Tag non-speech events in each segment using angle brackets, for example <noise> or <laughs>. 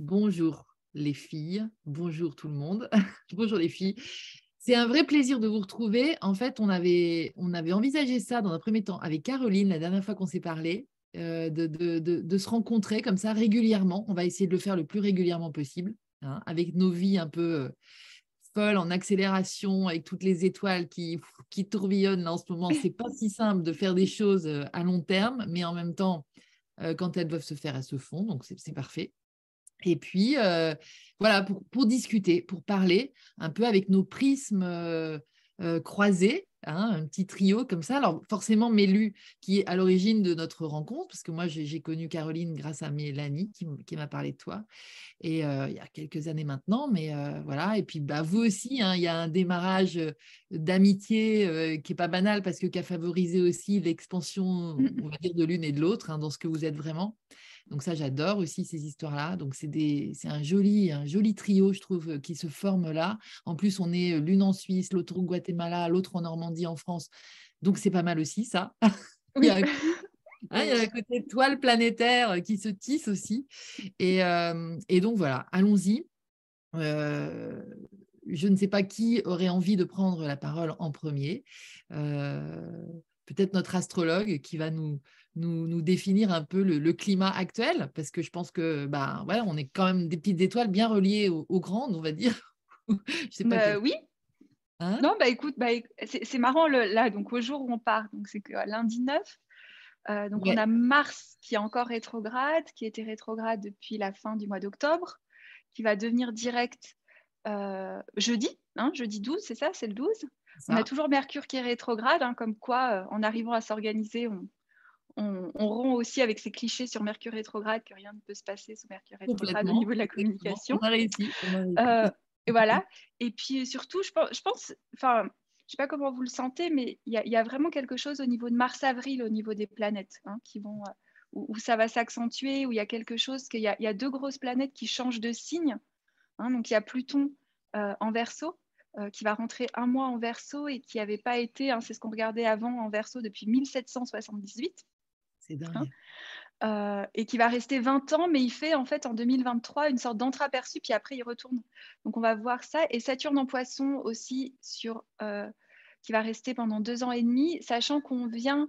Bonjour les filles, bonjour tout le monde, <laughs> bonjour les filles. C'est un vrai plaisir de vous retrouver. En fait, on avait, envisagé ça dans un premier temps avec Caroline la dernière fois qu'on s'est parlé, euh, de, se rencontrer comme ça régulièrement. On va essayer de le faire le plus régulièrement possible, hein, avec nos vies un peu euh, folles en accélération, avec toutes les étoiles qui, tourbillonnent en ce moment. C'est pas si simple de faire des choses euh, à long terme, mais en même temps, quand elles doivent se faire, elles se font. Donc, c'est parfait. Et puis, euh, voilà, pour, pour, discuter, pour parler un peu avec nos prismes euh, euh, croisés, hein, un petit trio comme ça. Alors, forcément, Mélu, qui est à l'origine de notre rencontre, parce que moi, j'ai connu Caroline grâce à Mélanie, qui, qui m'a parlé de toi, et il y a quelques années maintenant, mais voilà. Et puis, bah, vous aussi, hein, il y a un démarrage d'amitié qui n'est pas banal, parce que qui a favorisé aussi l'expansion, mmh. on va dire, de l'une et de l'autre, hein, dans ce que vous êtes vraiment. Donc ça, j'adore aussi ces histoires-là. Donc c'est un joli, un joli trio, je trouve, qui se forme là. En plus, on est l'une en Suisse, l'autre au Guatemala, l'autre en Normandie, en France. Donc c'est pas mal aussi ça. <laughs> il, y a, <laughs> hein, il y a un côté toile planétaire qui se tisse aussi. Et, et donc voilà, allons-y. je ne sais pas qui aurait envie de prendre la parole en premier. Peut-être notre astrologue qui va nous, nous, définir un peu le, climat actuel, parce que je pense que bah, voilà, on est quand même des petites étoiles bien reliées aux, grandes, on va dire. <laughs> je sais pas bah, Oui. Hein? Non, bah écoute, bah, c'est marrant là, donc au jour où on part, donc c'est que lundi 9, euh, donc on a Mars qui est encore rétrograde, qui était rétrograde depuis la fin du mois d'octobre, qui va devenir direct euh, jeudi, hein, jeudi 12, c'est ça, c'est le 12. On a toujours Mercure qui est rétrograde, hein, comme quoi euh, en arrivant à s'organiser, on, on, rompt aussi avec ces clichés sur Mercure rétrograde, que rien ne peut se passer sous Mercure rétrograde au niveau de la communication. On a réussi. Euh, et voilà. Et puis surtout, je pense, enfin, je sais pas comment vous le sentez, mais il y, a vraiment quelque chose au niveau de Mars-Avril, au niveau des planètes, hein, qui vont, euh, où, ça va s'accentuer, où il y a quelque chose, qu'il y, a deux grosses planètes qui changent de signe. Hein. donc il y a Pluton euh, en Verseau, qui va rentrer un mois en Verseau et qui n'avait pas été, hein, c'est ce qu'on regardait avant en Verseau depuis 1778. Hein, euh, et qui va rester 20 ans, mais il fait en fait en 2023 une sorte d'entre-aperçu, puis après il retourne. Donc on va voir ça. Et Saturne en poisson aussi, sur, euh, qui va rester pendant deux ans et demi, sachant qu'on vient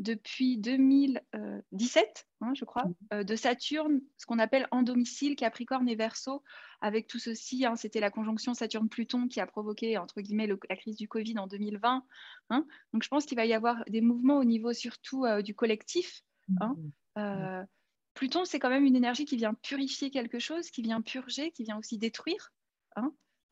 depuis 2017, hein, je crois, mmh. euh, de Saturne, ce qu'on appelle en domicile, Capricorne et Verseau, avec tout ceci. Hein, C'était la conjonction Saturne-Pluton qui a provoqué, entre guillemets, la crise du Covid en 2020. Hein. Donc, je pense qu'il va y avoir des mouvements au niveau surtout euh, du collectif. Mmh. Euh, Pluton, c'est quand même une énergie qui vient purifier quelque chose, qui vient purger, qui vient aussi détruire.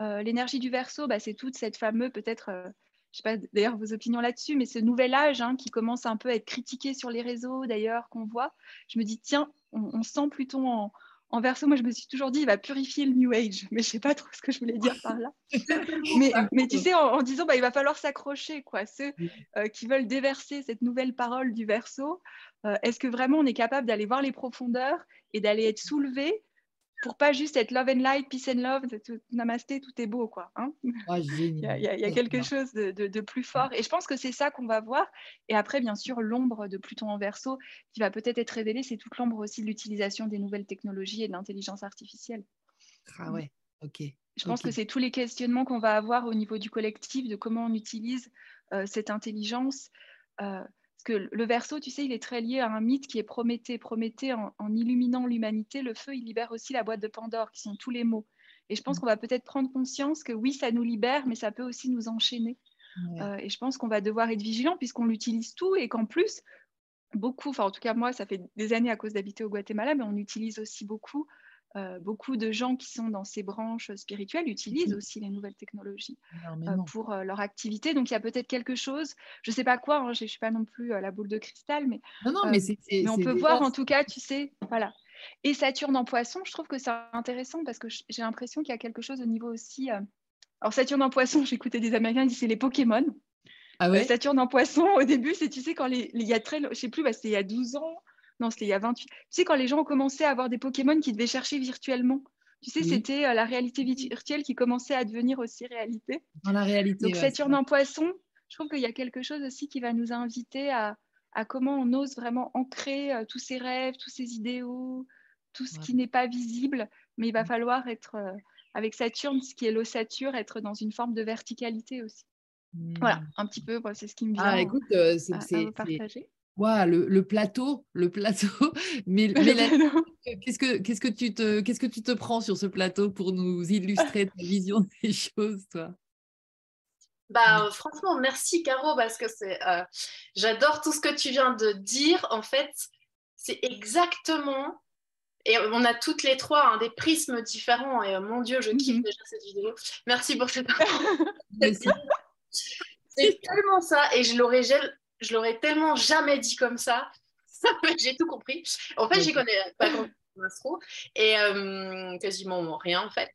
L'énergie du Verseau, bah, c'est toute cette fameuse, peut-être je sais pas d'ailleurs vos opinions là-dessus, mais ce nouvel âge hein, qui commence un peu à être critiqué sur les réseaux d'ailleurs, qu'on voit, je me dis, tiens, on, sent plutôt en, en, verso, moi je me suis toujours dit, il va purifier le New Age, mais je sais pas trop ce que je voulais dire par là. <laughs> mais, mais, tu sais, en, disant, bah, il va falloir s'accrocher, quoi. Ceux euh, qui veulent déverser cette nouvelle parole du verso, euh, est-ce que vraiment on est capable d'aller voir les profondeurs et d'aller être soulevé pour pas juste être love and light, peace and love, tout, namasté, tout est beau, quoi. Hein ah, il, y a, quelque chose de, plus fort. Et je pense que c'est ça qu'on va voir. Et après, bien sûr, l'ombre de Pluton en verso qui va peut-être être révélée, c'est toute l'ombre aussi de l'utilisation des nouvelles technologies et de l'intelligence artificielle. Ah ouais, ok. Je pense que c'est tous les questionnements qu'on va avoir au niveau du collectif, de comment on utilise euh, cette intelligence. Euh, parce que le verso, tu sais, il est très lié à un mythe qui est Prométhée. Prométhée, en, illuminant l'humanité, le feu, il libère aussi la boîte de Pandore, qui sont tous les mots. Et je pense mm. qu'on va peut-être prendre conscience que oui, ça nous libère, mais ça peut aussi nous enchaîner. Euh, et je pense qu'on va devoir être vigilant puisqu'on l'utilise tout et qu'en plus, beaucoup, enfin en tout cas moi, ça fait des années à cause d'habiter au Guatemala, mais on utilise aussi beaucoup euh, beaucoup de gens qui sont dans ces branches spirituelles utilisent aussi les nouvelles technologies euh, pour euh, leur activité. Donc il y a peut-être quelque chose, je ne sais pas quoi, hein, je ne suis pas non plus la boule de cristal, mais, mais, on peut voir en tout cas, tu sais, voilà. Et Saturne en poisson, je trouve que c'est intéressant parce que j'ai l'impression qu'il y a quelque chose au niveau aussi. Alors Saturne en poisson, <laughs> j'écoutais des Américains dire c'est les Pokémon. Ah ouais? Saturne en poisson, au début, c'est, tu sais, quand il y a très, je sais plus, bah, c'était il y a 12 ans, non, c'était il y a 28. Tu sais, quand les gens ont commencé à avoir des Pokémon qui devaient chercher virtuellement, tu sais, c'était euh, la réalité virtuelle qui commençait à devenir aussi réalité. Dans la réalité. Donc, Saturne en poisson, je trouve qu'il y a quelque chose aussi qui va nous inviter à, comment on ose vraiment ancrer euh, tous ces rêves, tous ces idéaux, tout ce qui n'est pas visible, mais il va mm. falloir être avec Saturne, ce qui est l'ossature, être dans une forme de verticalité aussi. Voilà, mm. un petit peu, c'est ce qui me vient ah, écoute, c'est, partager. le, plateau, le plateau. <laughs> Mais, qu'est-ce que qu'est-ce que tu te qu'est-ce que tu te prends sur ce plateau pour nous illustrer ta vision <laughs> des choses, toi? Bah, euh, franchement, merci Caro, parce que c'est, euh, j'adore tout ce que tu viens de dire. En fait, c'est exactement, et on a toutes les trois hein, des prismes différents, et euh, mon Dieu, je kiffe mhm. déjà cette vidéo. Merci pour cette <laughs> C'est tellement ça, et je l'aurais, je l'aurais tellement jamais dit comme ça. <laughs> J'ai tout compris. En fait, j'y connais pas grand et quasiment rien en fait.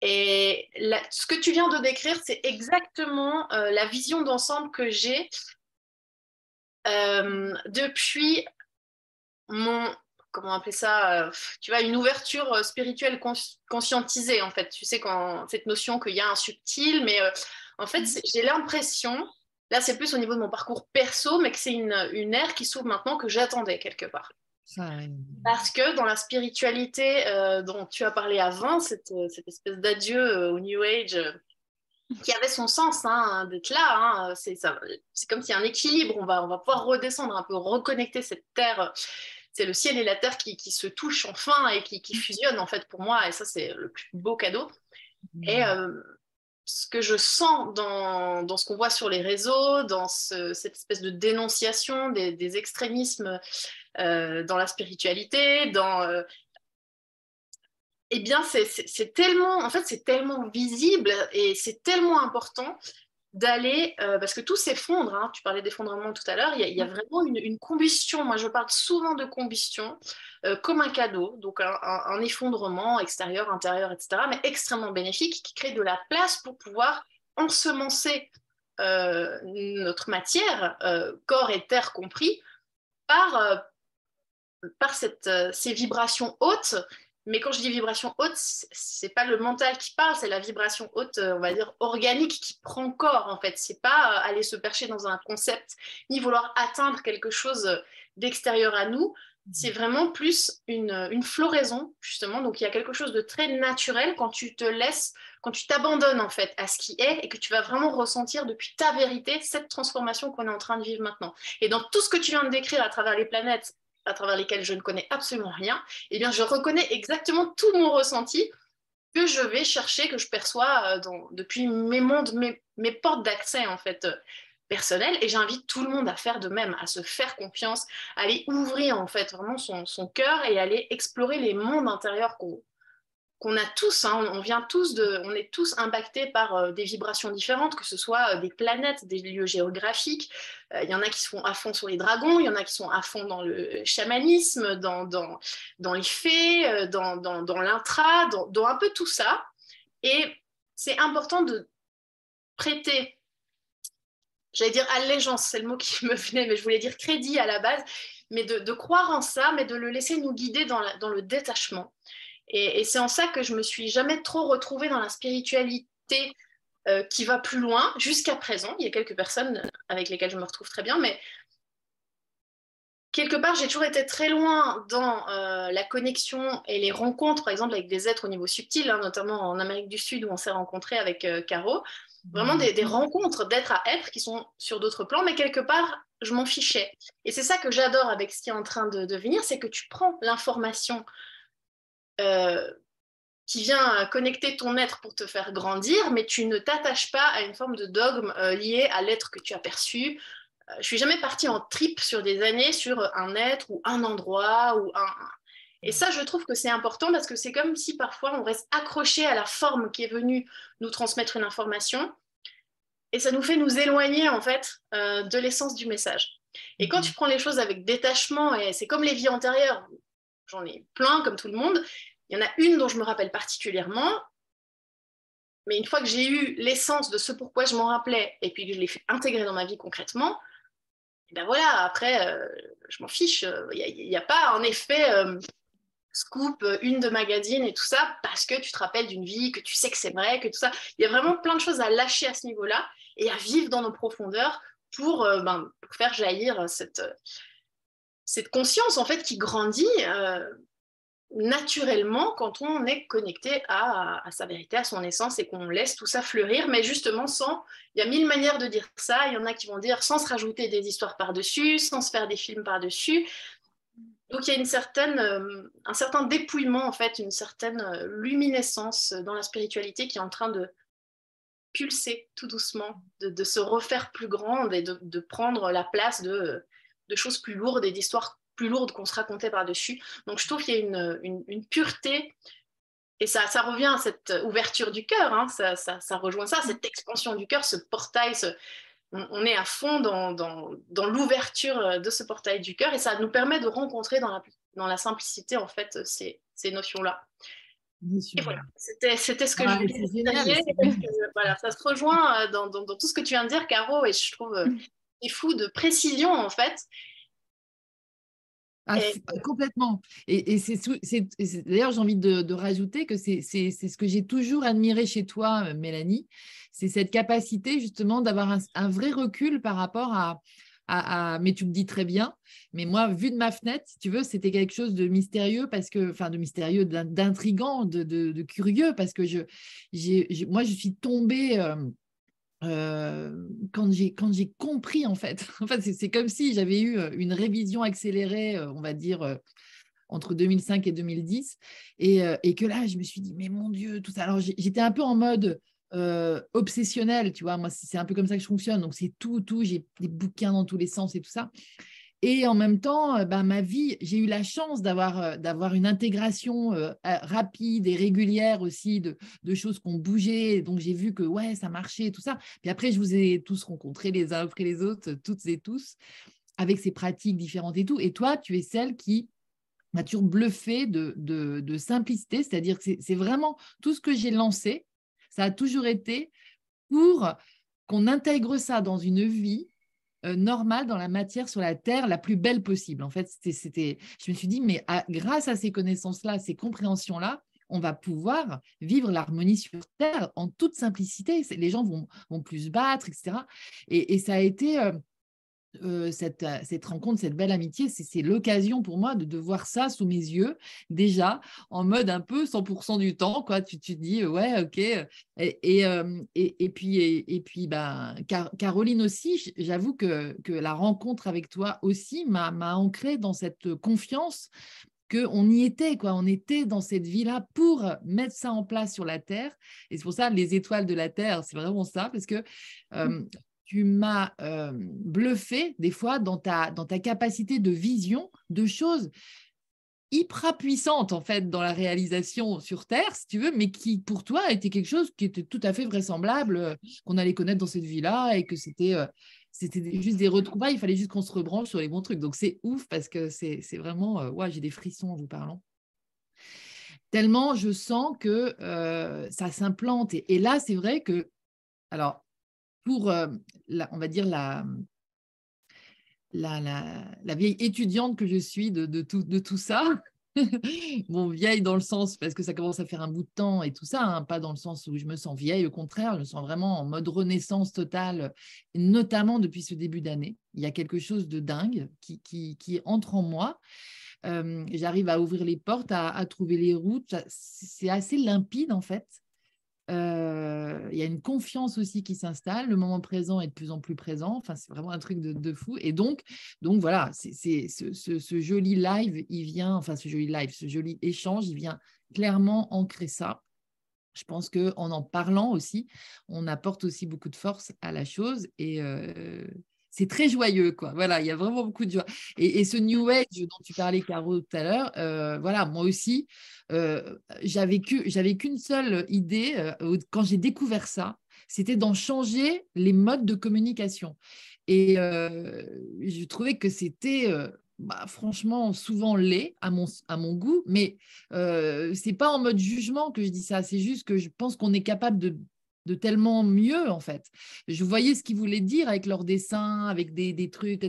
Et ce que tu viens de décrire, c'est exactement euh, la vision d'ensemble que j'ai euh, depuis mon, comment appeler ça, euh, tu vois, une ouverture spirituelle conscientisée, en fait. Tu sais, quand, cette notion qu'il y a un subtil, mais en fait, mm-hmm. j'ai l'impression, là, c'est plus au niveau de mon parcours perso, mais que c'est une, une ère qui s'ouvre maintenant que j'attendais quelque part. Parce que dans la spiritualité euh, dont tu as parlé avant, cette, euh, cette espèce d'adieu euh, au New Age qui avait son sens hein, d'être là, hein, c'est comme s'il y a un équilibre, on va, on va pouvoir redescendre un peu, reconnecter cette terre. C'est le ciel et la terre qui, qui se touchent enfin et qui, qui, fusionnent en fait pour moi, et ça c'est le plus beau cadeau. Et ce que je sens dans, dans ce qu'on voit sur les réseaux, dans cette espèce de dénonciation des, extrémismes euh, dans la spiritualité, dans euh, eh bien, c'est tellement, en fait, c'est tellement visible et c'est tellement important d'aller, euh, parce que tout s'effondre, hein. tu parlais d'effondrement tout à l'heure, il, y, a vraiment une, combustion, moi je parle souvent de combustion comme un cadeau, donc un, effondrement extérieur, intérieur, etc., mais extrêmement bénéfique, qui crée de la place pour pouvoir ensemencer notre matière, corps et terre compris, par, par cette, euh, ces vibrations hautes. Mais quand je dis vibration haute, c'est pas le mental qui parle, c'est la vibration haute, euh, on va dire organique, qui prend corps en fait. C'est pas euh, aller se percher dans un concept ni vouloir atteindre quelque chose d'extérieur à nous. C'est vraiment plus une, une, floraison justement. Donc il y a quelque chose de très naturel quand tu te laisses, quand tu t'abandonnes en fait à ce qui est et que tu vas vraiment ressentir depuis ta vérité cette transformation qu'on est en train de vivre maintenant. Et dans tout ce que tu viens de décrire à travers les planètes à travers lesquels je ne connais absolument rien, eh bien, je reconnais exactement tout mon ressenti que je vais chercher, que je perçois euh, depuis mes mondes, mes, mes portes d'accès en fait euh, personnelles. Et j'invite tout le monde à faire de même, à se faire confiance, à aller ouvrir en fait vraiment son, son cœur et aller explorer les mondes intérieurs qu'on qu'on a tous, hein, on vient tous de, on est tous impactés par euh, des vibrations différentes, que ce soit euh, des planètes, des lieux géographiques. Euh, il y en a qui sont à fond sur les dragons, il y en a qui sont à fond dans le chamanisme, dans, dans, les fées, dans, dans, l'intra, dans, un peu tout ça. Et c'est important de prêter, j'allais dire allégeance, c'est le mot qui <laughs> me venait, mais je voulais dire crédit à la base, mais de, croire en ça, mais de le laisser nous guider dans, dans le détachement. Et, c'est en ça que je me suis jamais trop retrouvée dans la spiritualité euh, qui va plus loin jusqu'à présent. Il y a quelques personnes avec lesquelles je me retrouve très bien, mais quelque part, j'ai toujours été très loin dans euh, la connexion et les rencontres, par exemple, avec des êtres au niveau subtil, hein, notamment en Amérique du Sud où on s'est rencontré avec euh, Caro. Vraiment des, rencontres d'être à être qui sont sur d'autres plans, mais quelque part, je m'en fichais. Et c'est ça que j'adore avec ce qui est en train de, de venir, c'est que tu prends l'information euh, qui vient connecter ton être pour te faire grandir, mais tu ne t'attaches pas à une forme de dogme euh, lié à l'être que tu as perçu. Euh, je suis jamais partie en trip sur des années sur un être ou un endroit ou un. Et ça, je trouve que c'est important parce que c'est comme si parfois on reste accroché à la forme qui est venue nous transmettre une information et ça nous fait nous éloigner en fait de l'essence du message. Et quand mhm. tu prends les choses avec détachement, et c'est comme les vies antérieures, j'en ai plein comme tout le monde, il y en a une dont je me rappelle particulièrement, mais une fois que j'ai eu l'essence de ce pourquoi je m'en rappelais et puis que je l'ai fait intégrer dans ma vie concrètement, et ben voilà, après, euh, je m'en fiche. Il n'y a, pas en effet euh, scoop, une de magazine et tout ça, parce que tu te rappelles d'une vie, que tu sais que c'est vrai, que tout ça. Il y a vraiment plein de choses à lâcher à ce niveau-là et à vivre dans nos profondeurs pour, euh, ben, pour faire jaillir cette, cette conscience en fait qui grandit naturellement quand on est connecté à, sa vérité, à son essence et qu'on laisse tout ça fleurir, mais justement sans, il y a mille manières de dire ça, il y en a qui vont dire sans se rajouter des histoires par-dessus, sans se faire des films par-dessus. Donc il y a une certaine, euh, un certain dépouillement, en fait, une certaine euh, luminescence dans la spiritualité qui est en train de pulser tout doucement, de, se refaire plus grande et de, prendre la place de, de choses plus lourdes et d'histoires plus lourde qu'on se racontait par-dessus. Donc je trouve qu'il y a une, une, pureté, et ça, ça, revient à cette ouverture du cœur, hein. ça, ça, ça, rejoint ça, cette expansion du cœur, ce portail, ce, on, est à fond dans, dans, dans l'ouverture de ce portail du cœur, et ça nous permet de rencontrer dans la, dans la simplicité, en fait, ces, ces notions-là. Et voilà, c'était, ce que je voulais dire. Voilà, ça se rejoint euh, dans, dans, dans, tout ce que tu viens de dire, Caro, et je trouve c'est fou de précision, en fait. Ah, complètement. Et, et c'est, d'ailleurs, j'ai envie de, rajouter que c'est, ce que j'ai toujours admiré chez toi, euh, Mélanie. C'est cette capacité justement d'avoir un, vrai recul par rapport à, à, Mais tu me dis très bien. Mais moi, vu de ma fenêtre, si tu veux, c'était quelque chose de mystérieux, parce que, enfin, de mystérieux, d'intrigant, de, de, curieux, parce que je, j'ai, moi, je suis tombée. Euh, quand j'ai quand j'ai compris en fait, <laughs> en fait c'est comme si j'avais eu une révision accélérée, on va dire entre 2005 et 2010, et, et, que là je me suis dit mais mon Dieu tout ça. Alors j'étais un peu en mode obsessionnel, tu vois. Moi c'est un peu comme ça que je fonctionne, donc c'est tout tout, j'ai des bouquins dans tous les sens et tout ça. Et en même temps, bah, ma vie, j'ai eu la chance d'avoir, euh, d'avoir une intégration euh, rapide et régulière aussi de, de choses qui ont bougé. Donc, j'ai vu que ouais, ça marchait et tout ça. Puis après, je vous ai tous rencontrés les uns après les autres, toutes et tous, avec ces pratiques différentes et tout. Et toi, tu es celle qui m'a toujours bluffé de, de simplicité, c'est-à-dire que c'est vraiment tout ce que j'ai lancé, ça a toujours été pour qu'on intègre ça dans une vie euh, normal dans la matière sur la Terre la plus belle possible. En fait, c'était, je me suis dit, mais grâce à ces connaissances-là, ces compréhensions-là, on va pouvoir vivre l'harmonie sur Terre en toute simplicité. Les gens vont, vont plus se battre, etc. Et, ça a été... Euh, euh, cette, cette, rencontre, cette belle amitié, c'est l'occasion pour moi de, de, voir ça sous mes yeux, déjà, en mode un peu 100% du temps, quoi. Tu te dis, ouais, ok. Et, et, euh, et, puis, et, puis bah, Caroline aussi, j'avoue que, que la rencontre avec toi aussi m'a ancré dans cette confiance qu'on y était, quoi. On était dans cette vie-là pour mettre ça en place sur la Terre. Et c'est pour ça, les étoiles de la Terre, c'est vraiment ça, parce que euh, tu m'as euh, bluffé des fois dans ta, dans ta capacité de vision de choses hyper puissantes en fait dans la réalisation sur Terre, si tu veux, mais qui pour toi était quelque chose qui était tout à fait vraisemblable, euh, qu'on allait connaître dans cette vie-là et que c'était euh, juste des retrouvailles, il fallait juste qu'on se rebranche sur les bons trucs. Donc c'est ouf parce que c'est vraiment, ouais, j'ai des frissons en vous parlant. Tellement je sens que ça s'implante. Et, et là, c'est vrai que, alors, pour, euh, la, on va dire, la, la, vieille étudiante que je suis de, tout, de tout ça. <laughs> bon, vieille dans le sens, parce que ça commence à faire un bout de temps et tout ça, hein, pas dans le sens où je me sens vieille, au contraire, je me sens vraiment en mode renaissance totale, notamment depuis ce début d'année. Il y a quelque chose de dingue qui, qui, entre en moi. Euh, j'arrive à ouvrir les portes, à trouver les routes. C'est assez limpide en fait. Euh, il y a une confiance aussi qui s'installe. Le moment présent est de plus en plus présent. Enfin, c'est vraiment un truc de, fou. Et donc, donc voilà, c'est ce, joli live, il vient, enfin ce joli live, ce joli échange, il vient clairement ancrer ça. Je pense que en en parlant aussi, on apporte aussi beaucoup de force à la chose et, euh, c'est très joyeux, quoi. Voilà, il y a vraiment beaucoup de joie. Et, ce New Age dont tu parlais, Caro, tout à l'heure, euh, voilà, moi aussi, euh, j'avais qu'une seule idée euh, quand j'ai découvert ça, c'était d'en changer les modes de communication. Et je trouvais que c'était bah, franchement souvent laid à mon, goût, mais c'est pas en mode jugement que je dis ça, c'est juste que je pense qu'on est capable de de tellement mieux, en fait. Je voyais ce qu'ils voulaient dire avec leurs dessins, avec des, des trucs,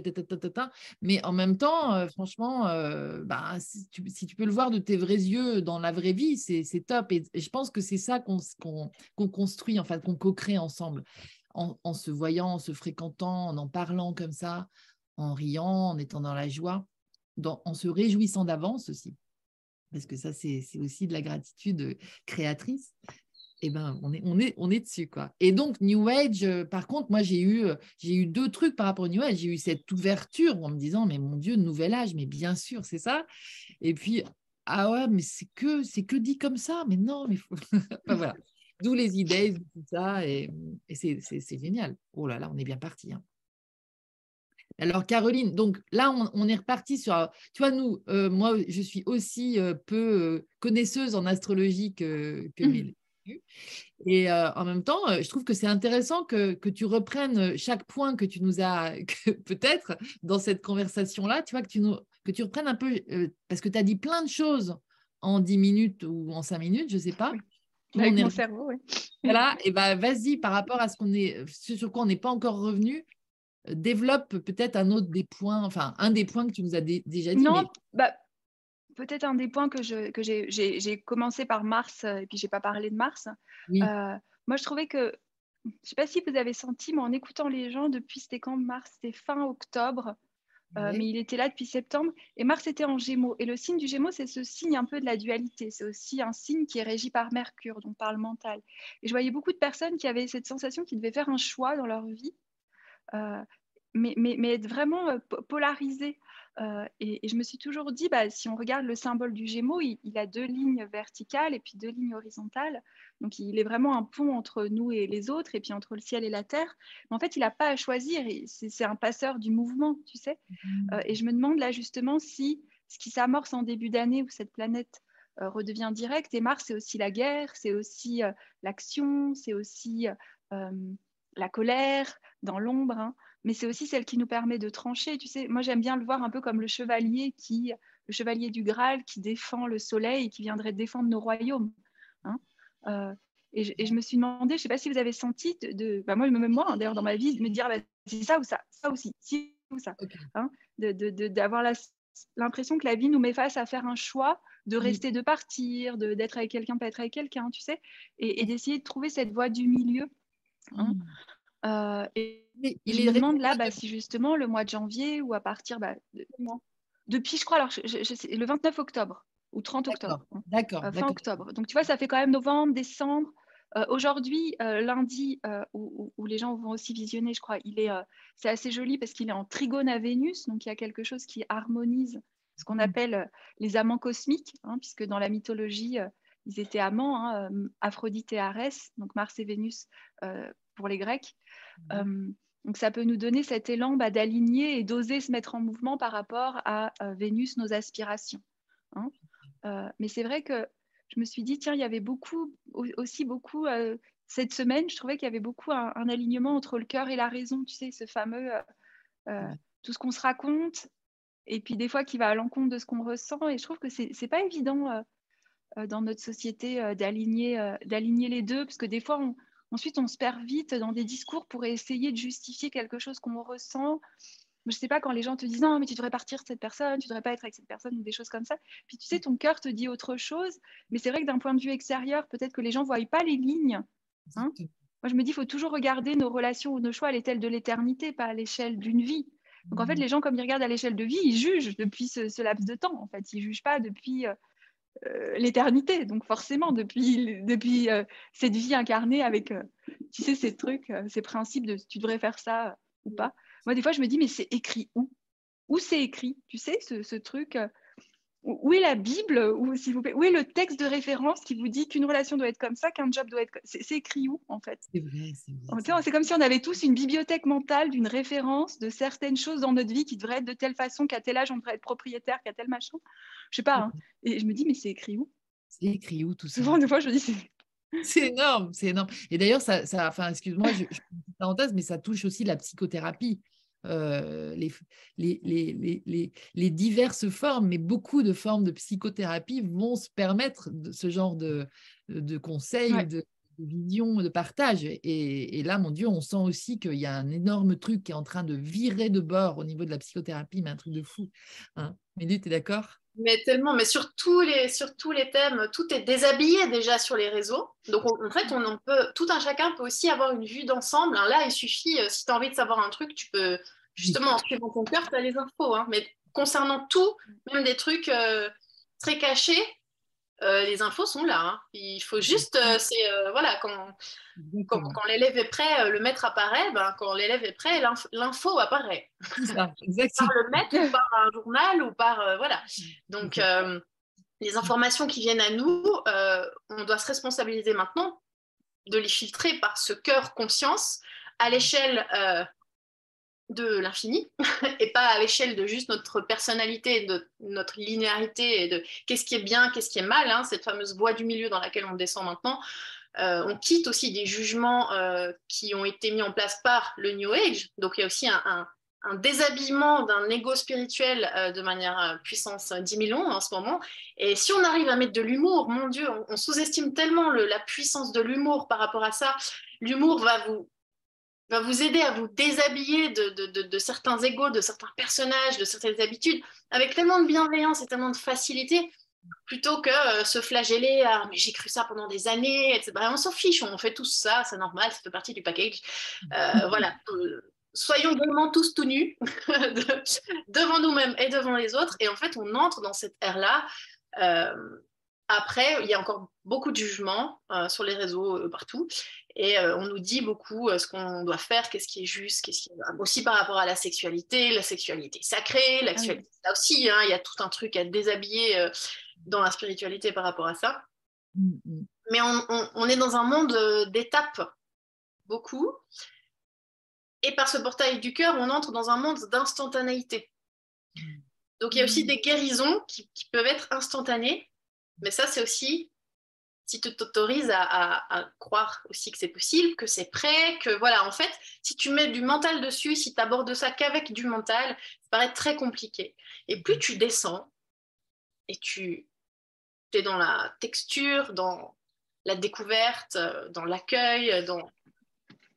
mais en même temps, euh, franchement, euh, bah, si, tu, peux le voir de tes vrais yeux dans la vraie vie, c'est top. Et, je pense que c'est ça qu'on construit, en fait, qu'on co-crée ensemble, en, se voyant, en se fréquentant, en en parlant comme ça, en riant, en étant dans la joie, en se réjouissant d'avance aussi. parce que ça, c'est aussi de la gratitude créatrice, eh ben, on est, on est, on est dessus. Quoi. Et donc, New Age, euh, par contre, moi, j'ai eu, euh, j'ai eu deux trucs par rapport au New Age. J'ai eu cette ouverture en me disant, mais mon Dieu, nouvel âge, mais bien sûr, c'est ça. Et puis, ah ouais, mais c'est que, c'est que dit comme ça. Mais non, mais faut... <laughs> voilà. D'où les idées, tout ça. Et, et c'est génial. Oh là là, on est bien parti. Hein. Alors, Caroline, donc là, on, est reparti sur. Tu vois, nous, euh, moi, je suis aussi peu connaisseuse en astrologie que, que mmh. Et euh, en même temps, euh, je trouve que c'est intéressant que, que, tu reprennes chaque point que tu nous as, <laughs> peut-être dans cette conversation-là, tu vois, que tu, nous, que tu reprennes un peu, euh, parce que tu as dit plein de choses en 10 minutes ou en 5 minutes, je ne sais pas. Avec mon cerveau, oui. Voilà, et ben vas-y, par rapport à ce, qu'on est, sur quoi on n'est pas encore revenu, développe peut-être un autre des points, enfin, un des points que tu nous as déjà dit. Non, bah, peut-être un des points que, je, que j'ai, commencé par Mars euh, et puis j'ai pas parlé de Mars. Euh, moi, je trouvais que, je sais pas si vous avez senti, mais en écoutant les gens depuis c'était quand Mars, c'était fin octobre. Euh, mais il était là depuis septembre et Mars était en Gémeaux. Et le signe du Gémeaux, c'est ce signe un peu de la dualité. C'est aussi un signe qui est régi par Mercure, donc par le mental. Et je voyais beaucoup de personnes qui avaient cette sensation qu'ils devaient faire un choix dans leur vie, mais, mais, mais, être vraiment polarisées. Euh, et, je me suis toujours dit, bah, si on regarde le symbole du Gémeaux, il, a deux lignes verticales et puis deux lignes horizontales. Donc il est vraiment un pont entre nous et les autres, et puis entre le ciel et la terre. Mais en fait, il n'a pas à choisir. C'est un passeur du mouvement, tu sais. Mmh. Euh, et je me demande là justement si ce qui s'amorce en début d'année où cette planète euh, redevient directe, et Mars, c'est aussi la guerre, c'est aussi l'action, c'est aussi la colère dans l'ombre. Hein mais c'est aussi celle qui nous permet de trancher. Tu sais, moi j'aime bien le voir un peu comme le chevalier qui, le chevalier du Graal qui défend le soleil et qui viendrait défendre nos royaumes. Hein. Euh, et, je, me suis demandé, je ne sais pas si vous avez senti, de, bah moi, même moi, hein, d'ailleurs dans ma vie, de me dire bah, c'est ça ou ça, ça aussi, si ou ça, hein, d'avoir l'impression que la vie nous met face à faire un choix de rester, de partir, d'être avec quelqu'un, pas être avec quelqu'un, tu sais, et, d'essayer de trouver cette voie du milieu. Hein. Euh, et, il me demande là bah, si justement le mois de janvier ou à partir bah, depuis, je crois, alors le 29 octobre ou 30 octobre. Hein. D'accord. Euh, fin octobre. Donc tu vois, ça fait quand même novembre, décembre. Euh, aujourd'hui, lundi, où, les gens vont aussi visionner, je crois, il est, c'est assez joli parce qu'il est en trigone à Vénus, donc il y a quelque chose qui harmonise ce qu'on mmh. appelle les amants cosmiques, hein, puisque dans la mythologie, ils étaient amants, hein, Aphrodite et Arès, donc Mars et Vénus pour les Grecs. Mmh. donc ça peut nous donner cet élan bah, d'aligner et d'oser se mettre en mouvement par rapport à Vénus, nos aspirations. Hein. mais c'est vrai que je me suis dit, tiens, il y avait beaucoup, aussi beaucoup, cette semaine, je trouvais qu'il y avait beaucoup un, alignement entre le cœur et la raison, tu sais, ce fameux, tout ce qu'on se raconte, et puis des fois qui va à l'encontre de ce qu'on ressent, et je trouve que c'est pas évident dans notre société d'aligner d'aligner les deux, parce que des fois, on, Ensuite, on se perd vite dans des discours pour essayer de justifier quelque chose qu'on ressent. Je ne sais pas, quand les gens te disent non, mais tu devrais partir de cette personne, tu ne devrais pas être avec cette personne ou des choses comme ça. Puis tu sais, ton cœur te dit autre chose. Mais c'est vrai que d'un point de vue extérieur, peut-être que les gens ne voient pas les lignes. Hein. Moi, je me dis, il faut toujours regarder nos relations ou nos choix à l'échelle de l'éternité, pas à l'échelle d'une vie. Donc en fait, mmh. les gens, comme ils regardent à l'échelle de vie, ils jugent depuis ce, laps de temps. En fait, ils ne jugent pas depuis euh, l'éternité. Donc forcément, depuis, depuis euh, cette vie incarnée avec, euh, tu sais, ces trucs, ces principes de tu devrais faire ça ou pas. Moi, des fois, je me dis, mais c'est écrit où? Où c'est écrit? Tu sais, ce truc où est la Bible ou s'il vous plaît, où est le texte de référence qui vous dit qu'une relation doit être comme ça, qu'un job doit être c'est écrit où en fait? C'est vrai, c'est vrai. C'est comme si on avait tous une bibliothèque mentale d'une référence de certaines choses dans notre vie qui devraient être de telle façon qu'à tel âge on devrait être propriétaire, qu'à tel machin. Je sais pas. Hein. Et je me dis mais c'est écrit où? C'est écrit où tout ça? Souvent des fois je me dis c'est <laughs> c'est énorme, c'est énorme. Et d'ailleurs, ça, ça, enfin, excuse-moi, je, je parenthèse, mais ça touche aussi la psychothérapie. Euh, les, les, les, les, diverses formes, mais beaucoup de formes de psychothérapie vont se permettre de, ce genre de, de conseils, de, visions, de partage. Et, là, mon Dieu, on sent aussi qu'il y a un énorme truc qui est en train de virer de bord au niveau de la psychothérapie, mais un truc de fou. Hein. Tu es d'accord? Mais tellement, mais sur tous, les, sur tous les thèmes, tout est déshabillé déjà sur les réseaux. Donc en fait, on, peut, tout un chacun peut aussi avoir une vue d'ensemble. Là, il suffit, euh, si tu as envie de savoir un truc, tu peux justement en suivant ton cœur, tu as les infos. Hein. Mais concernant tout, même des trucs euh, très cachés, euh, les infos sont là. Hein. Il faut juste, euh, c'est euh, voilà, quand, quand, l'élève est prêt, le maître apparaît. Ben, quand l'élève est prêt, l'info apparaît. Ça, <laughs> exactement. par le maître ou par un journal ou par voilà. Donc les informations qui viennent à nous, on doit se responsabiliser maintenant de les filtrer par ce cœur conscience à l'échelle de l'infini <laughs> et pas à l'échelle de juste notre personnalité, de notre linéarité et de qu'est-ce qui est bien, qu'est-ce qui est mal, hein, cette fameuse boîte du milieu dans laquelle on descend maintenant. Euh, on quitte aussi des jugements euh, qui ont été mis en place par le New Age. Donc il y a aussi un, déshabillement d'un ego spirituel euh, de manière puissance 10 millions en ce moment. Et si on arrive à mettre de l'humour, mon Dieu, on, sous-estime tellement la puissance de l'humour par rapport à ça. L'humour va vous va vous aider à vous déshabiller de, certains égaux, de certains personnages, de certaines habitudes, avec tellement de bienveillance et tellement de facilité, plutôt que euh, se flageller à mais j'ai cru ça pendant des années, etc. On s'en fiche, on fait tout ça, c'est normal, ça fait partie du package. Euh, <laughs> voilà. Euh, soyons vraiment tous tout nus <laughs> devant nous-mêmes et devant les autres. Et en fait, on entre dans cette ère-là. Après, il y a encore beaucoup de jugements sur les réseaux partout. Et euh, on nous dit beaucoup euh, ce qu'on doit faire, qu'est-ce qui est juste, qu'est-ce qui est... aussi par rapport à la sexualité, la sexualité sacrée, la sexualité, là aussi, hein, il y a tout un truc à déshabiller euh, dans la spiritualité par rapport à ça. Mm, mm. Mais on, est dans un monde d'étapes, beaucoup. Et par ce portail du cœur, on entre dans un monde d'instantanéité. Donc il y a aussi mm. des guérisons qui peuvent être instantanées, mais ça, c'est aussi si tu t'autorises à, croire aussi que c'est possible, que c'est prêt, que voilà, en fait, si tu mets du mental dessus, si tu abordes ça qu'avec du mental, ça paraît très compliqué. Et plus tu descends et tu es dans la texture, dans la découverte, dans l'accueil, dans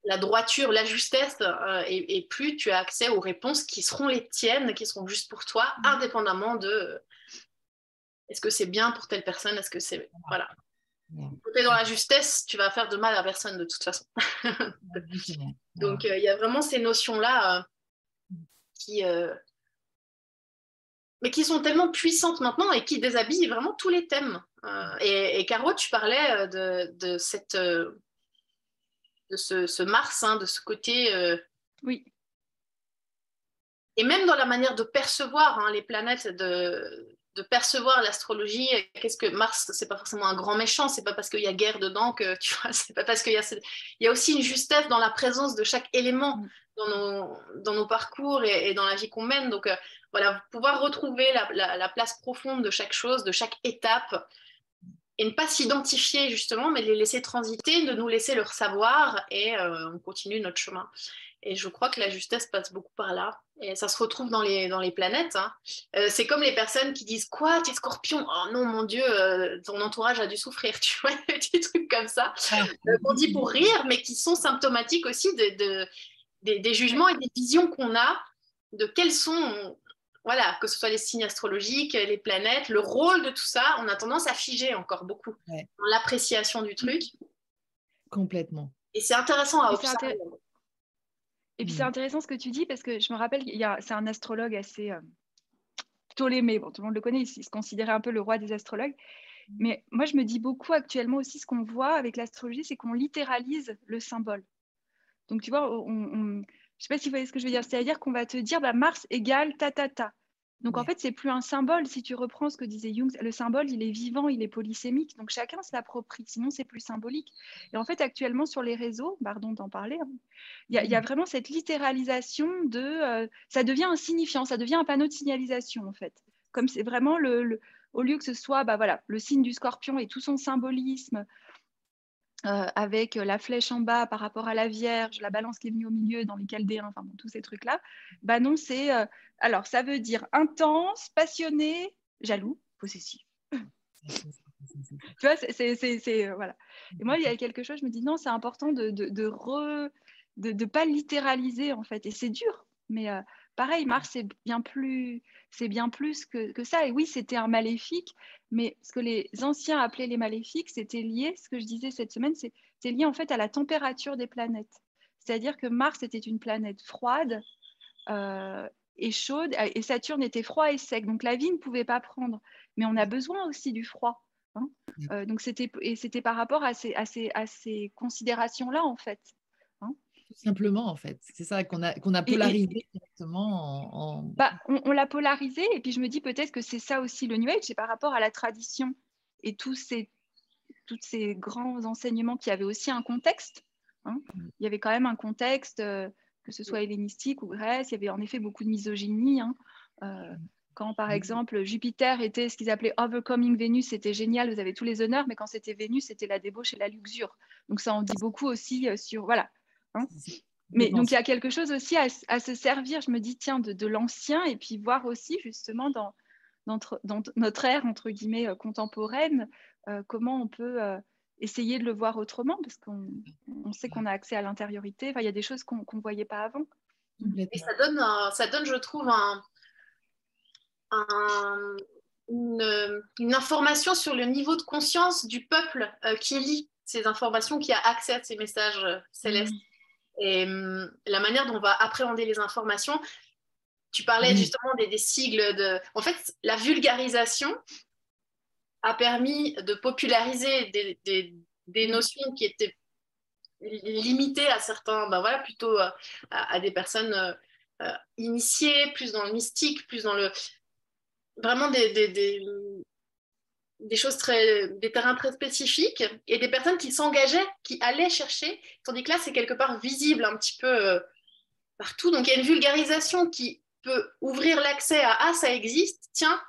la droiture, la justesse, euh, et, et, plus tu as accès aux réponses qui seront les tiennes, qui seront juste pour toi, indépendamment de est-ce que c'est bien pour telle personne, est-ce que c'est... Voilà. Quand tu es dans la justesse, tu vas faire de mal à personne de toute façon. <laughs> Donc euh, il y a vraiment ces notions-là euh, qui, euh, mais qui sont tellement puissantes maintenant et qui déshabillent vraiment tous les thèmes. et, Caro, tu parlais de, cette, de ce, Mars, hein, de ce côté. oui. Et même dans la manière de percevoir hein, les planètes, de, de percevoir l'astrologie. Qu'est-ce que Mars, c'est pas forcément un grand méchant, c'est pas parce qu'il y a guerre dedans que <laughs> tu vois, c'est pas parce qu'il y a, il y a aussi une justesse dans la présence de chaque élément mm. dans nos, dans nos parcours et, dans la vie qu'on mène. Donc euh, voilà, pouvoir retrouver la, place profonde de chaque chose, de chaque étape et ne pas s'identifier justement, mais de les laisser transiter, de nous laisser leur savoir et euh, on continue notre chemin. Et je crois que la justesse passe beaucoup par là. Et ça se retrouve dans les, dans les planètes. Hein. Euh, c'est comme les personnes qui disent Quoi, t'es scorpion? Oh non, mon Dieu, euh, ton entourage a dû souffrir. Tu vois, <laughs> des petits trucs comme ça. Qu'on dit pour rire, mais qui sont symptomatiques aussi de, des, jugements et des visions qu'on a de quels sont, voilà, que ce soit les signes astrologiques, les planètes, le rôle de tout ça. On a tendance à figer encore beaucoup dans l'appréciation du truc. Complètement. Et c'est intéressant à observer. Et puis c'est mmh. intéressant ce que tu dis parce que je me rappelle, c'est un astrologue assez euh, Ptolémée, bon, tout le monde le connaît, il, se considérait un peu le roi des astrologues. Mmh. Mais moi, je me dis beaucoup actuellement aussi, ce qu'on voit avec l'astrologie, c'est qu'on littéralise le symbole. Donc, tu vois, on, je ne sais pas si vous voyez ce que je veux dire, c'est-à-dire qu'on va te dire bah, Mars égale ta ta ta. Donc en fait, c'est plus un symbole. Si tu reprends ce que disait Jung, le symbole, il est vivant, il est polysémique. Donc chacun se l'approprie. Sinon, c'est plus symbolique. Et en fait, actuellement sur les réseaux, pardon d'en parler, hein, il y, a vraiment cette littéralisation de, euh, ça devient un signifiant, ça devient un panneau de signalisation en fait. Comme c'est vraiment le, au lieu que ce soit, bah voilà, le signe du Scorpion et tout son symbolisme, euh, avec la flèche en bas par rapport à la Vierge, la balance qui est venue au milieu dans les Chaldéens, enfin tous ces trucs-là, bah non, c'est. Euh, alors, ça veut dire intense, passionné, jaloux, possessif. <laughs> tu vois, c'est. Euh, voilà. Et moi, il y a quelque chose, je me dis non, c'est important de ne de, de, pas littéraliser, en fait. Et c'est dur, mais pareil, Mars, c'est bien plus, c'est bien plus que, que, ça. Et oui, c'était un maléfique, mais ce que les anciens appelaient les maléfiques, c'était lié, ce que je disais cette semaine, c'est lié en fait à la température des planètes. C'est-à-dire que Mars était une planète froide euh, et chaude, et Saturne était froid et sec. Donc la vie ne pouvait pas prendre. Mais on a besoin aussi du froid Hein. Euh, donc c'était et c'était par rapport à ces, à ces, à ces considérations-là en fait. Hein. Tout simplement en fait, c'est ça qu'on a qu'on a polarisé directement en. Bah, on, l'a polarisé et puis je me dis peut-être que c'est ça aussi le New Age, c'est par rapport à la tradition et tous ces tous ces grands enseignements qui avaient aussi un contexte. Hein. Mm. Il y avait quand même un contexte, euh, que ce soit hellénistique ou Grèce, il y avait en effet beaucoup de misogynie. Euh, quand, par exemple, Jupiter était ce qu'ils appelaient Overcoming Vénus, c'était génial, vous avez tous les honneurs, mais quand c'était Vénus, c'était la débauche et la luxure. Donc, ça en dit beaucoup aussi euh, sur. Voilà. Hein. mais donc, il y a quelque chose aussi à, se servir, je me dis, tiens, de, l'ancien, et puis voir aussi, justement, dans, dans, notre ère, entre guillemets, euh, contemporaine, euh, comment on peut essayer de le voir autrement, parce qu'on sait qu'on a accès à l'intériorité. il y a des choses qu'on ne voyait pas avant. Et ça donne, ça donne, je trouve, un, une, information sur le niveau de conscience du peuple euh, qui lit ces informations, qui a accès à ces messages euh, célestes. Mm. Et hum, la manière dont on va appréhender les informations, tu parlais justement des, sigles de... En fait, la vulgarisation a permis de populariser des, des, notions qui étaient limitées à certains, ben voilà, plutôt euh, à, des personnes initiées, plus dans le mystique, plus dans le vraiment des, des, choses très, des terrains très spécifiques et des personnes qui s'engageaient, qui allaient chercher, tandis que là, c'est quelque part visible un petit peu euh, partout. Donc, il y a une vulgarisation qui peut ouvrir l'accès à Ah, ça existe, tiens,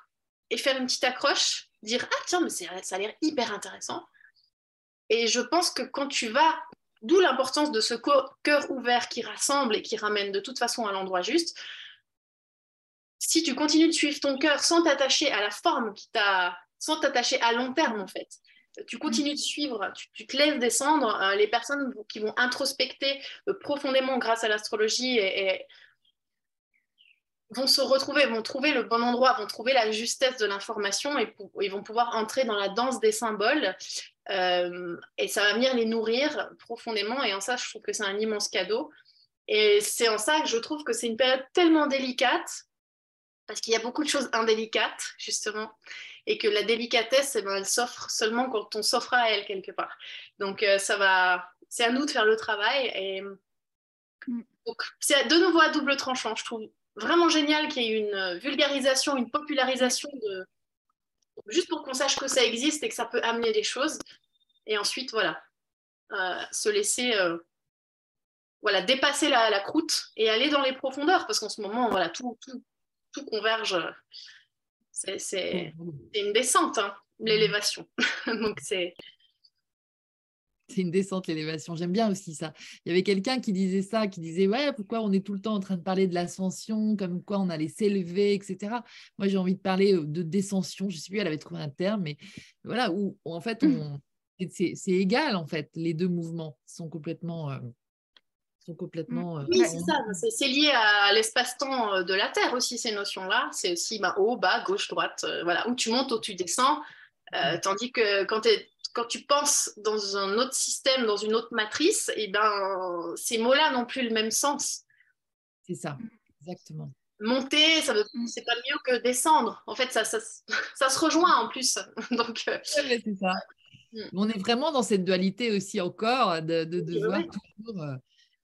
et faire une petite accroche, dire Ah, tiens, mais ça a l'air hyper intéressant. Et je pense que quand tu vas, d'où l'importance de ce cœur ouvert qui rassemble et qui ramène de toute façon à l'endroit juste, si tu continues de suivre ton cœur sans t'attacher à la forme qui t'a, sans t'attacher à long terme en fait, tu continues de suivre, tu, te laisses descendre, euh, les personnes qui vont introspecter euh, profondément grâce à l'astrologie vont se retrouver, vont trouver le bon endroit, vont trouver la justesse de l'information et ils vont pouvoir entrer dans la danse des symboles euh, et ça va venir les nourrir profondément et en ça je trouve que c'est un immense cadeau. Et c'est en ça que je trouve que c'est une période tellement délicate parce qu'il y a beaucoup de choses indélicates, justement, et que la délicatesse, eh ben, elle s'offre seulement quand on s'offre à elle quelque part. Donc, euh, ça va, c'est à nous de faire le travail. Et mm. donc, c'est de nouveau à double tranchant. Je trouve vraiment génial qu'il y ait une vulgarisation, une popularisation de, juste pour qu'on sache que ça existe et que ça peut amener des choses. Et ensuite, voilà, euh, se laisser. Euh, voilà, dépasser la, la, croûte et aller dans les profondeurs, parce qu'en ce moment, voilà, tout, tout, tout converge. C'est une descente, hein, l'élévation. <laughs> Donc c'est. C'est une descente, l'élévation. J'aime bien aussi ça. Il y avait quelqu'un qui disait ça, qui disait Ouais, pourquoi on est tout le temps en train de parler de l'ascension, comme quoi on allait s'élever, etc. Moi, j'ai envie de parler euh, de descension. Je ne sais plus, elle avait trouvé un terme, mais voilà, où, en fait, on... c'est égal, en fait. Les deux mouvements sont complètement. Euh, sont complètement. Euh, oui, c'est ça. C'est lié à l'espace-temps euh, de la Terre aussi, ces notions-là. C'est aussi bah, haut, bas, gauche, droite. Euh, voilà. Où tu montes, où tu descends. Tandis que quand, quand, tu penses dans un autre système, dans une autre matrice, et eh ben, ces mots-là n'ont plus le même sens. C'est ça, exactement. Monter, ça mm. c'est pas mieux que descendre. En fait, ça, ça, ça se rejoint en plus. <laughs> Donc, c'est ça. Mm. On est vraiment dans cette dualité aussi encore de, de devoir toujours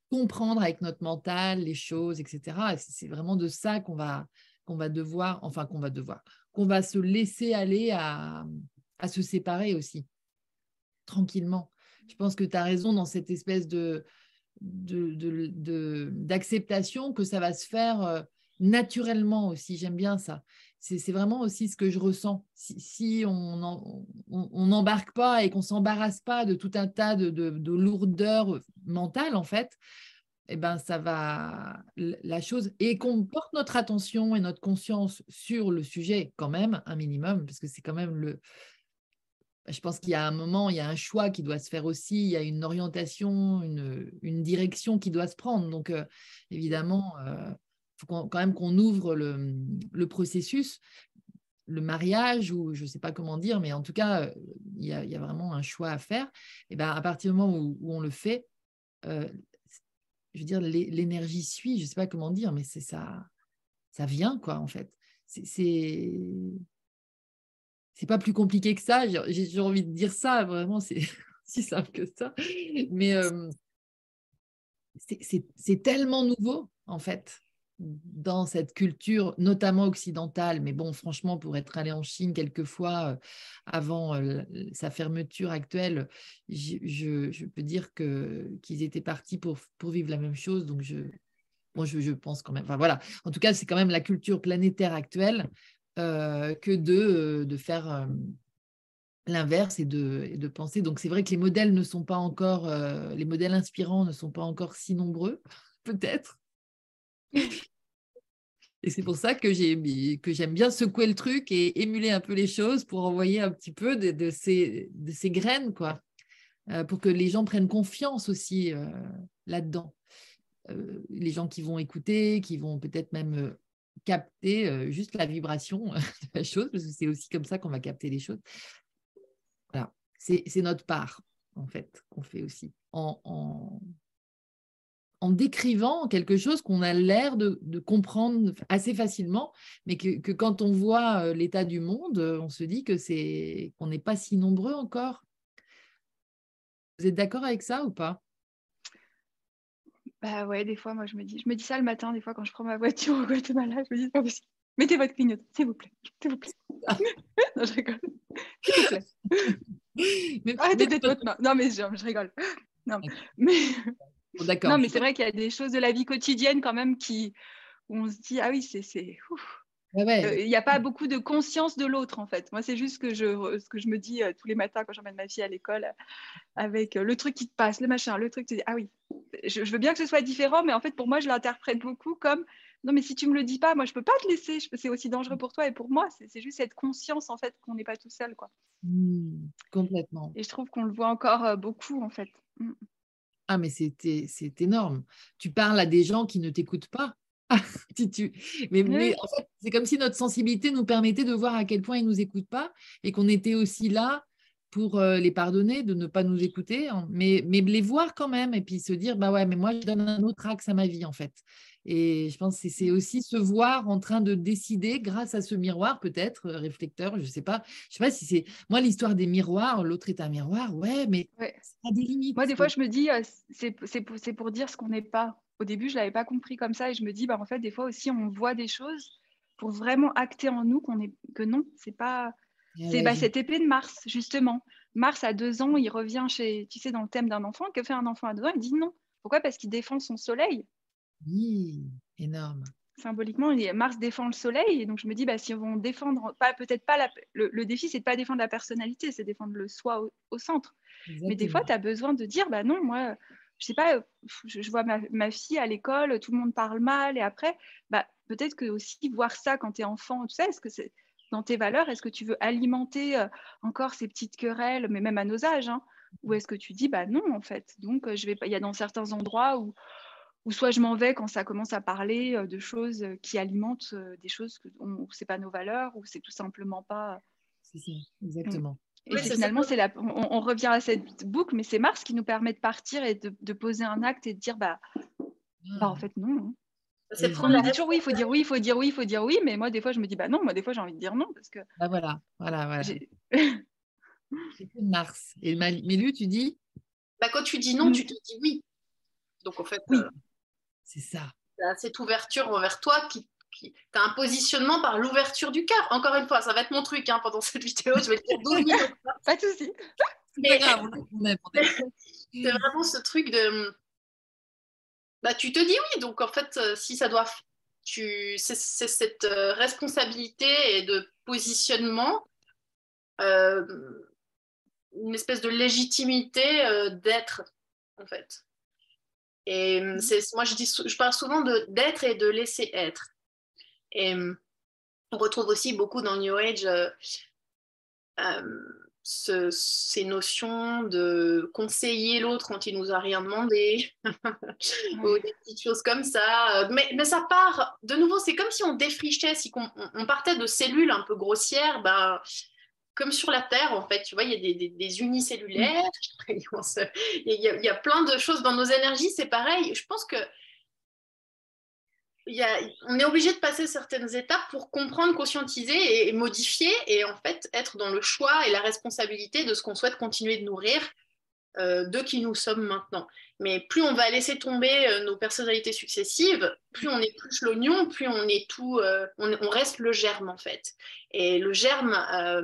comprendre avec notre mental les choses, etc. C'est vraiment de ça qu'on va, qu'on va devoir, enfin qu'on va devoir, qu'on va se laisser aller à, se séparer aussi, tranquillement. Je pense que tu as raison dans cette espèce de d'acceptation que ça va se faire euh, naturellement aussi. J'aime bien ça. C'est vraiment aussi ce que je ressens. Si, on n'embarque pas et qu'on s'embarrasse pas de tout un tas de, de lourdeurs mentales, en fait, eh ben, ça va la chose et qu'on porte notre attention et notre conscience sur le sujet quand même un minimum parce que c'est quand même le je pense qu'il y a un moment il y a un choix qui doit se faire aussi il y a une orientation une, direction qui doit se prendre donc euh, évidemment euh, faut quand même qu'on ouvre le, processus le mariage ou je ne sais pas comment dire mais en tout cas il y a, vraiment un choix à faire et ben à partir du moment où, on le fait euh, je veux dire, l'énergie suit, je ne sais pas comment dire, mais c'est ça, ça vient, quoi, en fait. C'est c'est pas plus compliqué que ça. J'ai envie de dire ça, vraiment, c'est <laughs> si simple que ça. Mais euh, c'est tellement nouveau, en fait, dans cette culture, notamment occidentale. Mais bon, franchement, pour être allé en Chine quelquefois euh, avant euh, sa fermeture actuelle, je, peux dire qu'ils étaient partis pour, pour vivre la même chose. Donc, je, moi, je, pense quand même. Enfin, voilà. En tout cas, c'est quand même la culture planétaire actuelle que de, de faire l'inverse et de, de, penser. Donc c'est vrai que les modèles ne sont pas encore, euh, les modèles inspirants ne sont pas encore si nombreux, <laughs> peut-être. <laughs> Et c'est pour ça que j'aime bien secouer le truc et émuler un peu les choses pour envoyer un petit peu de, ces, de ces, graines, quoi, euh, pour que les gens prennent confiance aussi euh, là-dedans. les gens qui vont écouter, qui vont peut-être même capter juste la vibration <laughs> de la chose, parce que c'est aussi comme ça qu'on va capter les choses. Voilà, c'est notre part, en fait, qu'on fait aussi. En, décrivant quelque chose qu'on a l'air de, comprendre assez facilement, mais que, quand on voit euh, l'état du monde, euh, on se dit que c'est qu'on n'est pas si nombreux encore. Vous êtes d'accord avec ça ou pas? Bah ouais, des fois, moi je me dis, je me dis ça le matin, des fois quand je prends ma voiture au Guatemala, je me dis pas possible. Mettez votre clignotant, s'il vous plaît. S'il vous plaît. <laughs> non, je rigole. S'il vous plaît. <laughs> Mais, Arrêtez d'être votre main. Non, mais je, je rigole. Non, mais, D'accord. non, mais c'est vrai qu'il y a des choses de la vie quotidienne quand même qui, où on se dit, ah oui, c'est. Euh, il n'y a pas beaucoup de conscience de l'autre en fait. Moi, c'est juste ce que je, ce que je me dis euh, tous les matins quand j'emmène ma fille à l'école avec euh, le truc qui te passe, le machin, le truc. Tu dis, ah oui, je, je, veux bien que ce soit différent, mais en fait, pour moi, je l'interprète beaucoup comme non, mais si tu me le dis pas, moi, je peux pas te laisser. C'est aussi dangereux pour toi et pour moi. C'est juste cette conscience, en fait, qu'on n'est pas tout seul, quoi. Mmh, complètement. Et je trouve qu'on le voit encore beaucoup, en fait. Mmh. Ah, mais c'est énorme. Tu parles à des gens qui ne t'écoutent pas. <laughs> tu, mais, mais, en fait, c'est comme si notre sensibilité nous permettait de voir à quel point ils ne nous écoutent pas et qu'on était aussi là pour euh, les pardonner de ne pas nous écouter, hein. mais, mais les voir quand même et puis se dire, bah ouais, mais moi, je donne un autre axe à ma vie, en fait. Et je pense que c'est aussi se voir en train de décider grâce à ce miroir, peut-être, euh, réflecteur, je ne sais pas. Je sais pas si c'est. Moi, l'histoire des miroirs, l'autre est un miroir, ouais, mais ça a des limites. Moi, des fois, je me dis, euh, c'est pour, pour, dire ce qu'on n'est pas. Au début, je ne l'avais pas compris comme ça et je me dis, bah, en fait, des fois aussi, on voit des choses pour vraiment acter en nous qu'on est, que non, c'est pas. C'est bah, cette épée de Mars, justement. Mars, à deux ans, il revient chez, tu sais, dans le thème d'un enfant. Que fait un enfant à deux ans? Il dit non. Pourquoi? Parce qu'il défend son soleil. Oui, énorme. Symboliquement, Mars défend le soleil, et donc je me dis, bah, si on défendre, pas, peut-être pas le, défi, c'est de pas défendre la personnalité, c'est défendre le soi au, centre. Mais des fois, tu as besoin de dire, bah non, moi, je sais pas, je, vois ma, fille à l'école, tout le monde parle mal, et après, bah, peut-être que aussi voir ça quand tu es enfant, tu sais, est-ce que c'est dans tes valeurs, est-ce que tu veux alimenter euh, encore ces petites querelles, mais même à nos âges, hein, ou est-ce que tu dis, bah non, en fait, donc euh, je vais pas, il y a dans certains endroits où ou soit je m'en vais quand ça commence à parler euh, de choses qui alimentent des choses que c'est pas nos valeurs ou c'est tout simplement pas. C'est ça, exactement. Et finalement, c'est la, on, revient à cette boucle, mais c'est Mars qui nous permet de partir et de, poser un acte et de dire bah, bah en ah. fait non. C'est on me dit toujours oui, il faut dire oui, il faut dire oui, il faut dire oui, mais moi des fois je me dis bah non, moi des fois j'ai envie de dire non parce que. Bah voilà, voilà, voilà. <laughs> c'est Mars. Et Mélu, tu dis Bah quand tu dis non, mm. tu te dis oui. Donc en fait. Oui. C'est ça. Cette ouverture envers toi qui, qui... tu as un positionnement par l'ouverture du cœur. Encore une fois, ça va être mon truc hein, pendant cette vidéo. Je vais le dire 12 minutes. <laughs> Pas de souci. <laughs> c'est vraiment ce truc de. Bah, tu te dis oui. Donc, en fait, euh, si ça doit. Tu... C'est cette euh, responsabilité et de positionnement. Euh, une espèce de légitimité d'être, en fait. Et c'est, moi, je, dis, je parle souvent de, d'être et de laisser être. Et on retrouve aussi beaucoup dans New Age euh, ces notions de conseiller l'autre quand il nous a rien demandé, <laughs> ou des petites choses comme ça. Mais, mais, ça part, de nouveau, c'est comme si on défrichait, si on, on partait de cellules un peu grossières, ben, comme sur la Terre, en fait, tu vois, il y a des, des, unicellulaires, <laughs> il y, a, il y, a, plein de choses dans nos énergies, c'est pareil. Je pense que on est obligé de passer certaines étapes pour comprendre, conscientiser et, modifier et en fait être dans le choix et la responsabilité de ce qu'on souhaite continuer de nourrir euh, de qui nous sommes maintenant. Mais plus on va laisser tomber euh, nos personnalités successives, plus on épluche l'oignon, plus on est tout, euh, on, reste le germe en fait. Et le germe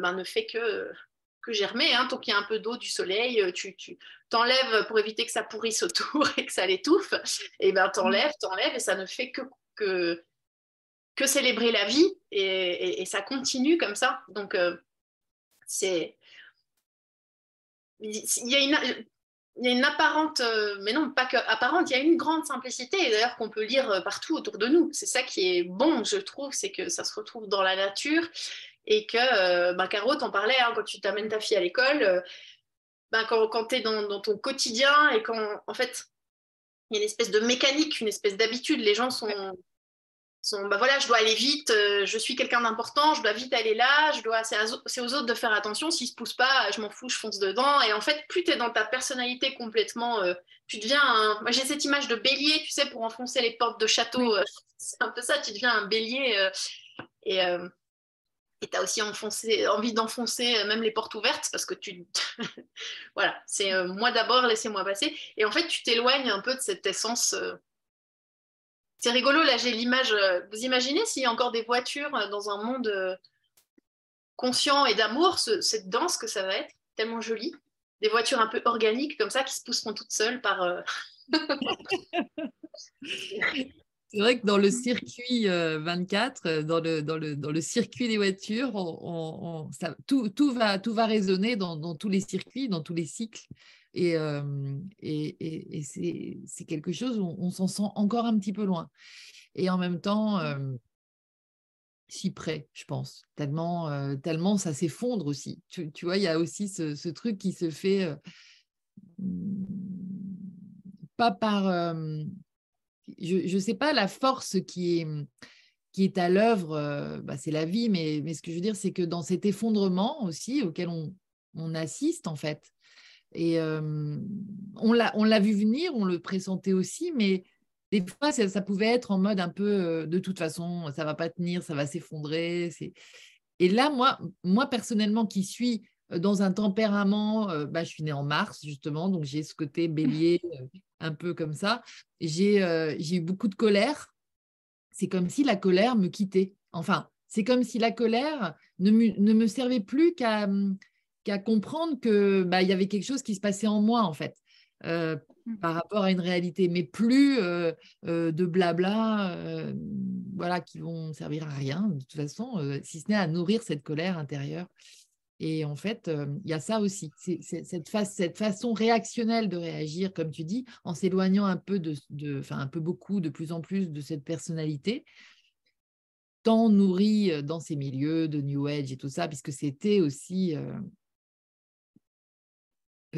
ben, ne fait que germer. Hein. Tant qu'il y a un peu d'eau, du soleil, tu, tu t'enlèves pour éviter que ça pourrisse autour <laughs> et que ça l'étouffe. Et ben t'enlèves, t'enlèves et ça ne fait que que, que célébrer la vie et, ça continue comme ça. Donc, euh, c'est. Il y a une. Une apparente, euh, mais non, pas que apparente, il y a une grande simplicité, d'ailleurs qu'on peut lire euh, partout autour de nous. C'est ça qui est bon, je trouve, c'est que ça se retrouve dans la nature et que, bah, Caro, t'en parlais, hein, quand tu t'amènes ta fille à l'école, bah, quand, quand tu es dans, ton quotidien et quand, en fait, il y a une espèce de mécanique, une espèce d'habitude. Les gens sont, sont bah voilà, je dois aller vite, euh, je suis quelqu'un d'important, je dois vite aller là, je dois, c'est, aux autres de faire attention. S'ils se poussent pas, je m'en fous, je fonce dedans. Et en fait, plus tu es dans ta personnalité complètement, euh, tu deviens un... Moi, j'ai cette image de bélier, tu sais, pour enfoncer les portes de château. Euh, c'est un peu ça, tu deviens un bélier. et et tu as aussi enfoncé, envie d'enfoncer euh, même les portes ouvertes parce que tu. <laughs> voilà, c'est euh, moi d'abord, laissez-moi passer. Et en fait, tu t'éloignes un peu de cette essence. Euh. C'est rigolo, là j'ai l'image. Vous imaginez s'il y a encore des voitures dans un monde conscient et d'amour, cette danse que ça va être, tellement joli. Des voitures un peu organiques comme ça qui se pousseront toutes seules par. <laughs> <laughs> C'est vrai que dans le circuit 24, euh, dans le, dans le, dans le circuit des voitures, on, ça, tout, tout, va, tout va résonner dans, dans, tous les circuits, dans tous les cycles. Et, euh, et, et, c'est quelque chose où on s'en sent encore un petit peu loin. Et en même temps, euh, si près, je pense, tellement, tellement ça s'effondre aussi. Tu, tu, vois, il y a aussi ce, ce truc qui se fait pas par je ne sais pas la force qui est, est à l'œuvre, euh, bah, c'est la vie, mais, ce que je veux dire, c'est que dans cet effondrement aussi auquel on, assiste, en fait, et euh, on l'a vu venir, on le pressentait aussi, mais des fois, ça, pouvait être en mode un peu, euh, de toute façon, ça va pas tenir, ça va s'effondrer. Et là, moi, moi, personnellement, qui suis dans un tempérament, bah, je suis née en mars, justement, donc j'ai ce côté bélier un peu comme ça. J'ai eu beaucoup de colère. C'est comme si la colère me quittait. Enfin, c'est comme si la colère ne, ne me servait plus qu'à mmh, comprendre que bah, il y avait quelque chose qui se passait en moi, en fait. Mmh. par rapport à une réalité, mais plus de blabla, voilà, qui vont servir à rien de toute façon, si ce n'est à nourrir cette colère intérieure. Et en fait, il y a ça aussi, cette, façon réactionnelle de réagir, comme tu dis, en s'éloignant un peu, de, enfin un peu beaucoup, de plus en plus de cette personnalité, tant nourrie dans ces milieux de New Age et tout ça, puisque c'était aussi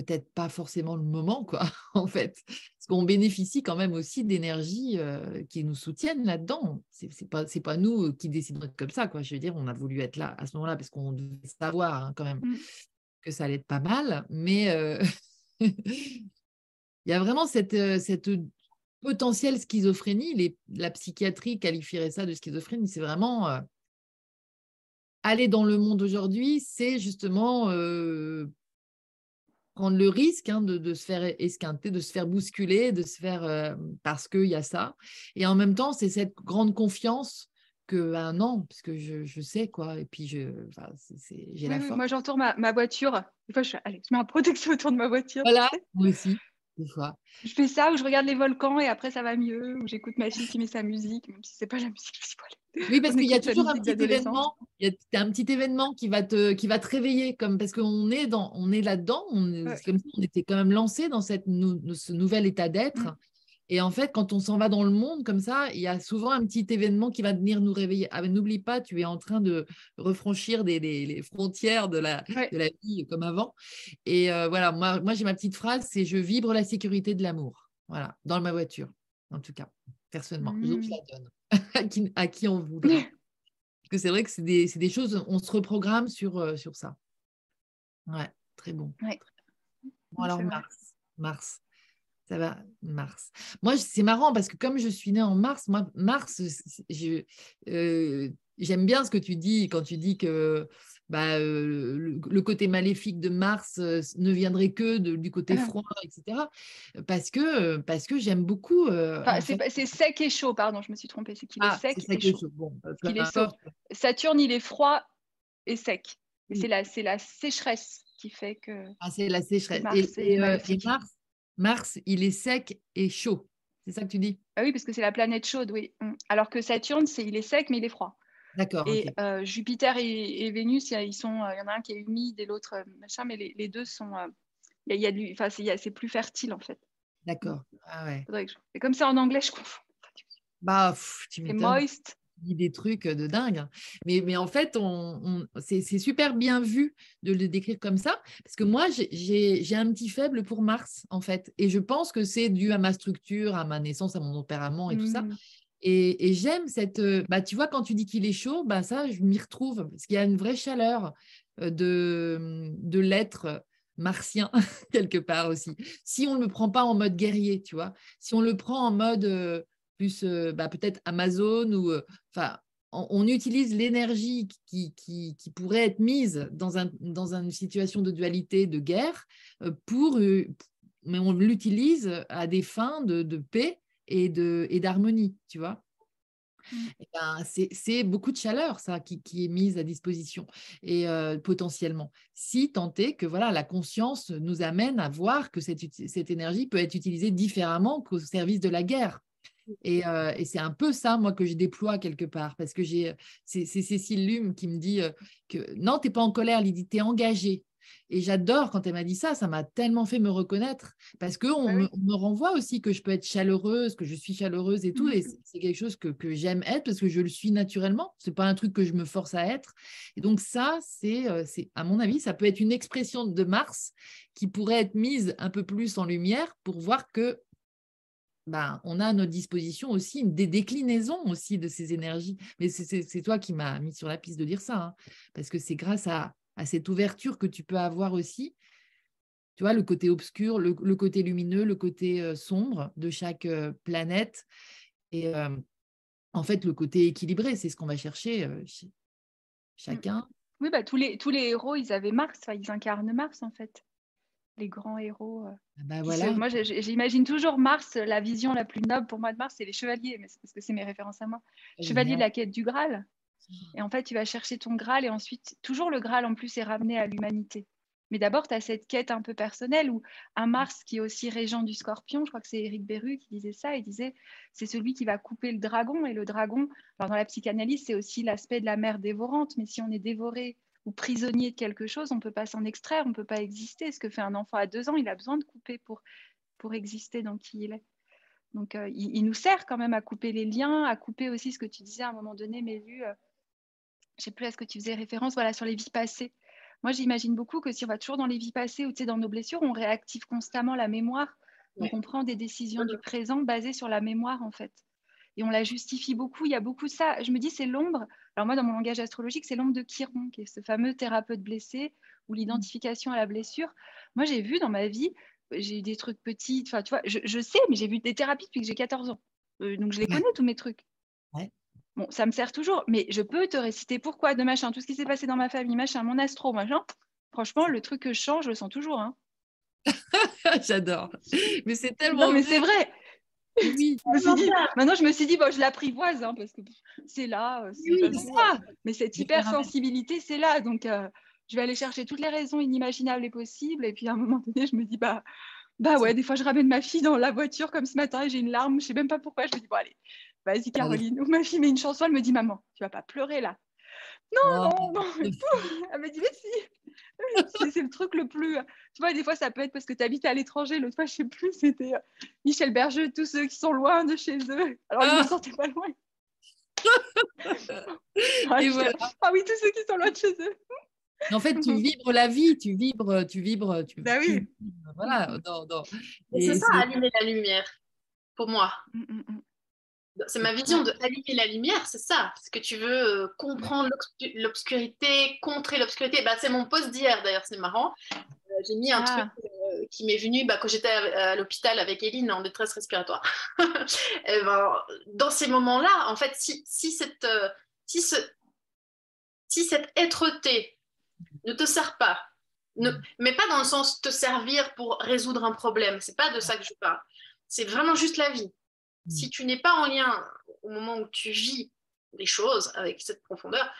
peut-être pas forcément le moment, quoi, <laughs> en fait. Parce qu'on bénéficie quand même aussi d'énergies euh, qui nous soutiennent là-dedans. C'est, c'est pas, c'est pas nous qui décidons d'être comme ça, quoi. Je veux dire, on a voulu être là à ce moment-là parce qu'on devait savoir hein, quand même mmh. que ça allait être pas mal. Mais euh, <laughs> il y a vraiment cette, euh, cette potentielle schizophrénie. Les, la psychiatrie qualifierait ça de schizophrénie. C'est vraiment aller dans le monde aujourd'hui, c'est justement prendre le risque hein, de, se faire esquinter, de se faire bousculer, de se faire euh, parce qu'il y a ça. Et en même temps, c'est cette grande confiance que un bah, an, parce que je, sais quoi. Et puis je, j'ai la force. Moi, j'entoure ma, ma, voiture. Des fois, je, allez, je mets un protection autour de ma voiture. Voilà, moi aussi. Des fois. Je fais ça où je regarde les volcans et après ça va mieux, où j'écoute ma fille qui met sa musique, même si c'est pas la musique, je oui, parce qu'il y a toujours un petit événement. Il y a un petit événement qui va te, qui va te réveiller, comme parce qu'on est dans, on est là-dedans. On, comme si on était quand même lancé dans cette ce nouvel état d'être. Mm. Et en fait, quand on s'en va dans le monde comme ça, il y a souvent un petit événement qui va venir nous réveiller. Ah, N'oublie pas, tu es en train de refranchir des, les frontières de la, de la vie comme avant. Et euh, voilà, moi, moi j'ai ma petite phrase, c'est je vibre la sécurité de l'amour. Voilà, dans ma voiture, en tout cas, personnellement. je la mm. donne. <laughs> à, qui, on voudrait. Parce que c'est vrai que c'est des, des, choses, on se reprogramme sur, euh, sur ça. Ouais, très bon. Bon, alors Mars. Mars. Ça va, Mars. Moi, c'est marrant parce que comme je suis née en Mars, moi, Mars, euh, j'aime bien ce que tu dis quand tu dis que bah, euh, le, côté maléfique de Mars euh, ne viendrait que du côté ah. froid, etc. Parce que, parce que j'aime beaucoup. c'est sec et chaud, pardon, je me suis trompée. C'est qu'il est ah, sec, et chaud. il est Saturne, il est froid et sec. C'est la, la sécheresse qui fait que. Ah, c'est la sécheresse. et Mars, Mars, il est sec et chaud. C'est ça que tu dis? Ah Oui, parce que c'est la planète chaude, oui. Mm. Alors que Saturne, c'est, il est sec, mais il est froid. D'accord. Et euh, Jupiter et, Vénus, il y, ils sont, euh, il y en a un qui est humide et l'autre euh, machin, mais les, deux sont. il y a, il enfin, c'est, plus fertile en fait. D'accord. Ah ouais. Et comme c'est en anglais, je confonds. Bah, tu m'étonnes. moist dit des trucs de dingue. Hein. Mais, mais en fait, on, c'est super bien vu de le décrire comme ça, parce que moi, j'ai un petit faible pour Mars, en fait. Et je pense que c'est dû à ma structure, à ma naissance, à mon tempérament et tout ça. Mmh. Et, et j'aime cette... Bah, tu vois, quand tu dis qu'il est chaud, bah, ça, je m'y retrouve, parce qu'il y a une vraie chaleur de, de l'être martien <laughs> quelque part aussi. Si on ne le prend pas en mode guerrier, tu vois, si on le prend en mode plus euh, bah, peut-être Amazon ou euh, enfin on, utilise l'énergie qui, qui, qui, pourrait être mise dans, un, dans une situation de dualité, de guerre, euh, pour, mais on l'utilise à des fins de, de paix et d'harmonie, et tu vois. Mmh. Ben, c'est beaucoup de chaleur, ça, qui, qui, est mise à disposition, et potentiellement. Si tant est que voilà, la conscience nous amène à voir que cette, cette énergie peut être utilisée différemment qu'au service de la guerre. Euh, et, c'est un peu ça, moi, que je déploie quelque part. Parce que j'ai, c'est, Cécile Lume qui me dit euh, que non, tu n'es pas en colère, Lydie, tu es engagée. Et j'adore quand elle m'a dit ça, ça m'a tellement fait me reconnaître parce qu'on ah me, renvoie aussi que je peux être chaleureuse, que je suis chaleureuse et tout. Et mmh. c'est quelque chose que, j'aime être parce que je le suis naturellement. Ce n'est pas un truc que je me force à être. Et donc, ça, c'est, euh, c'est, à mon avis, ça peut être une expression de Mars qui pourrait être mise un peu plus en lumière pour voir que ben, on a à notre disposition aussi des déclinaisons aussi de ces énergies. Mais c'est toi qui m'as mis sur la piste de dire ça, hein, parce que c'est grâce à, cette ouverture que tu peux avoir aussi, tu vois, le côté obscur, le, côté lumineux, le côté euh, sombre de chaque euh, planète. Et euh, en fait, le côté équilibré, c'est ce qu'on va chercher chez mmh. chacun. Oui, bah, tous, les, tous les héros, ils avaient Mars, ils incarnent Mars en fait les grands héros. Euh, ah bah voilà. Moi, j'imagine toujours Mars, la vision la plus noble pour moi de Mars, c'est les chevaliers, mais c'est parce que c'est mes références à moi. Chevalier de la quête du Graal. Et en fait, tu vas chercher ton Graal et ensuite, toujours le Graal en plus est ramené à l'humanité. Mais d'abord, tu as cette quête un peu personnelle où un Mars qui est aussi régent du scorpion, je crois que c'est Éric Beru qui disait ça, il disait c'est celui qui va couper le dragon. Et le dragon, dans la psychanalyse, c'est aussi l'aspect de la mère dévorante. Mais si on est dévoré ou prisonnier de quelque chose, on ne peut pas s'en extraire, on ne peut pas exister. Ce que fait un enfant à deux ans, il a besoin de couper pour, pour exister dans qui il est? Donc, euh, il, nous sert quand même à couper les liens, à couper aussi ce que tu disais à un moment donné, mais vu, euh, je ne sais plus à ce que tu faisais référence, voilà, sur les vies passées. Moi, j'imagine beaucoup que si on va toujours dans les vies passées ou dans nos blessures, on réactive constamment la mémoire. Donc, on prend des décisions du présent basées sur la mémoire, en fait et on la justifie beaucoup. Il y a beaucoup de ça. Je me dis, c'est l'ombre. Alors moi, dans mon langage astrologique, c'est l'ombre de Chiron, qui est ce fameux thérapeute blessé ou l'identification à la blessure. Moi, j'ai vu dans ma vie, j'ai eu des trucs petits. Enfin, tu vois, je, sais, mais j'ai vu des thérapies depuis que j'ai 14 ans. Euh, donc, je les connais, tous mes trucs. Bon, ça me sert toujours, mais je peux te réciter pourquoi, de machin, tout ce qui s'est passé dans ma famille, machin, mon astro, machin. Franchement, le truc que je change, je le sens toujours. Hein. <laughs> J'adore. Mais c'est tellement. Non, mais c'est vrai. Oui, <laughs> maintenant je me suis dit, bon, je l'apprivoise hein, parce que c'est là. Euh, oui, ça. Mais cette hypersensibilité, c'est là. Donc, euh, je vais aller chercher toutes les raisons inimaginables et possibles. Et puis à un moment donné, je me dis, bah, bah ouais, des fois je ramène ma fille dans la voiture comme ce matin et j'ai une larme. Je sais même pas pourquoi. Je me dis, bon, allez, vas-y, Caroline. Ou ma fille met une chanson, elle me dit, maman, tu vas pas pleurer là. Non, non, non. Elle me dit, mais <laughs> si. c'est le truc le plus. Tu vois, des fois, ça peut être parce que tu habites à l'étranger. L'autre fois, je sais plus, c'était euh, Michel Berger, tous ceux qui sont loin de chez eux. Alors, ils ne ah. sortaient pas loin. <laughs> ah, ah oui, tous ceux qui sont loin de chez eux. En fait, tu <laughs> vibres la vie, tu vibres, tu vibres, tu. Bah oui. voilà. C'est ça, allumer la lumière, pour moi. Mm, mm, mm. C'est ma vision de allumer la lumière, c'est ça. Parce que tu veux euh, comprendre l'obscurité, contrer l'obscurité. Bah, c'est mon poste d'hier d'ailleurs, c'est marrant. Euh, j'ai mis un ah. truc euh, qui m'est venue bah, quand j'étais à, l'hôpital avec Eline en détresse respiratoire. <laughs> et ben, dans ces moments-là, en fait, si, si cette, si, ce, si cette être-té ne te sert pas, ne, mais pas dans le sens te servir pour résoudre un problème, c'est pas de ça que je parle. C'est vraiment juste la vie. Si tu n'es pas en lien au moment où tu vis les choses avec cette profondeur,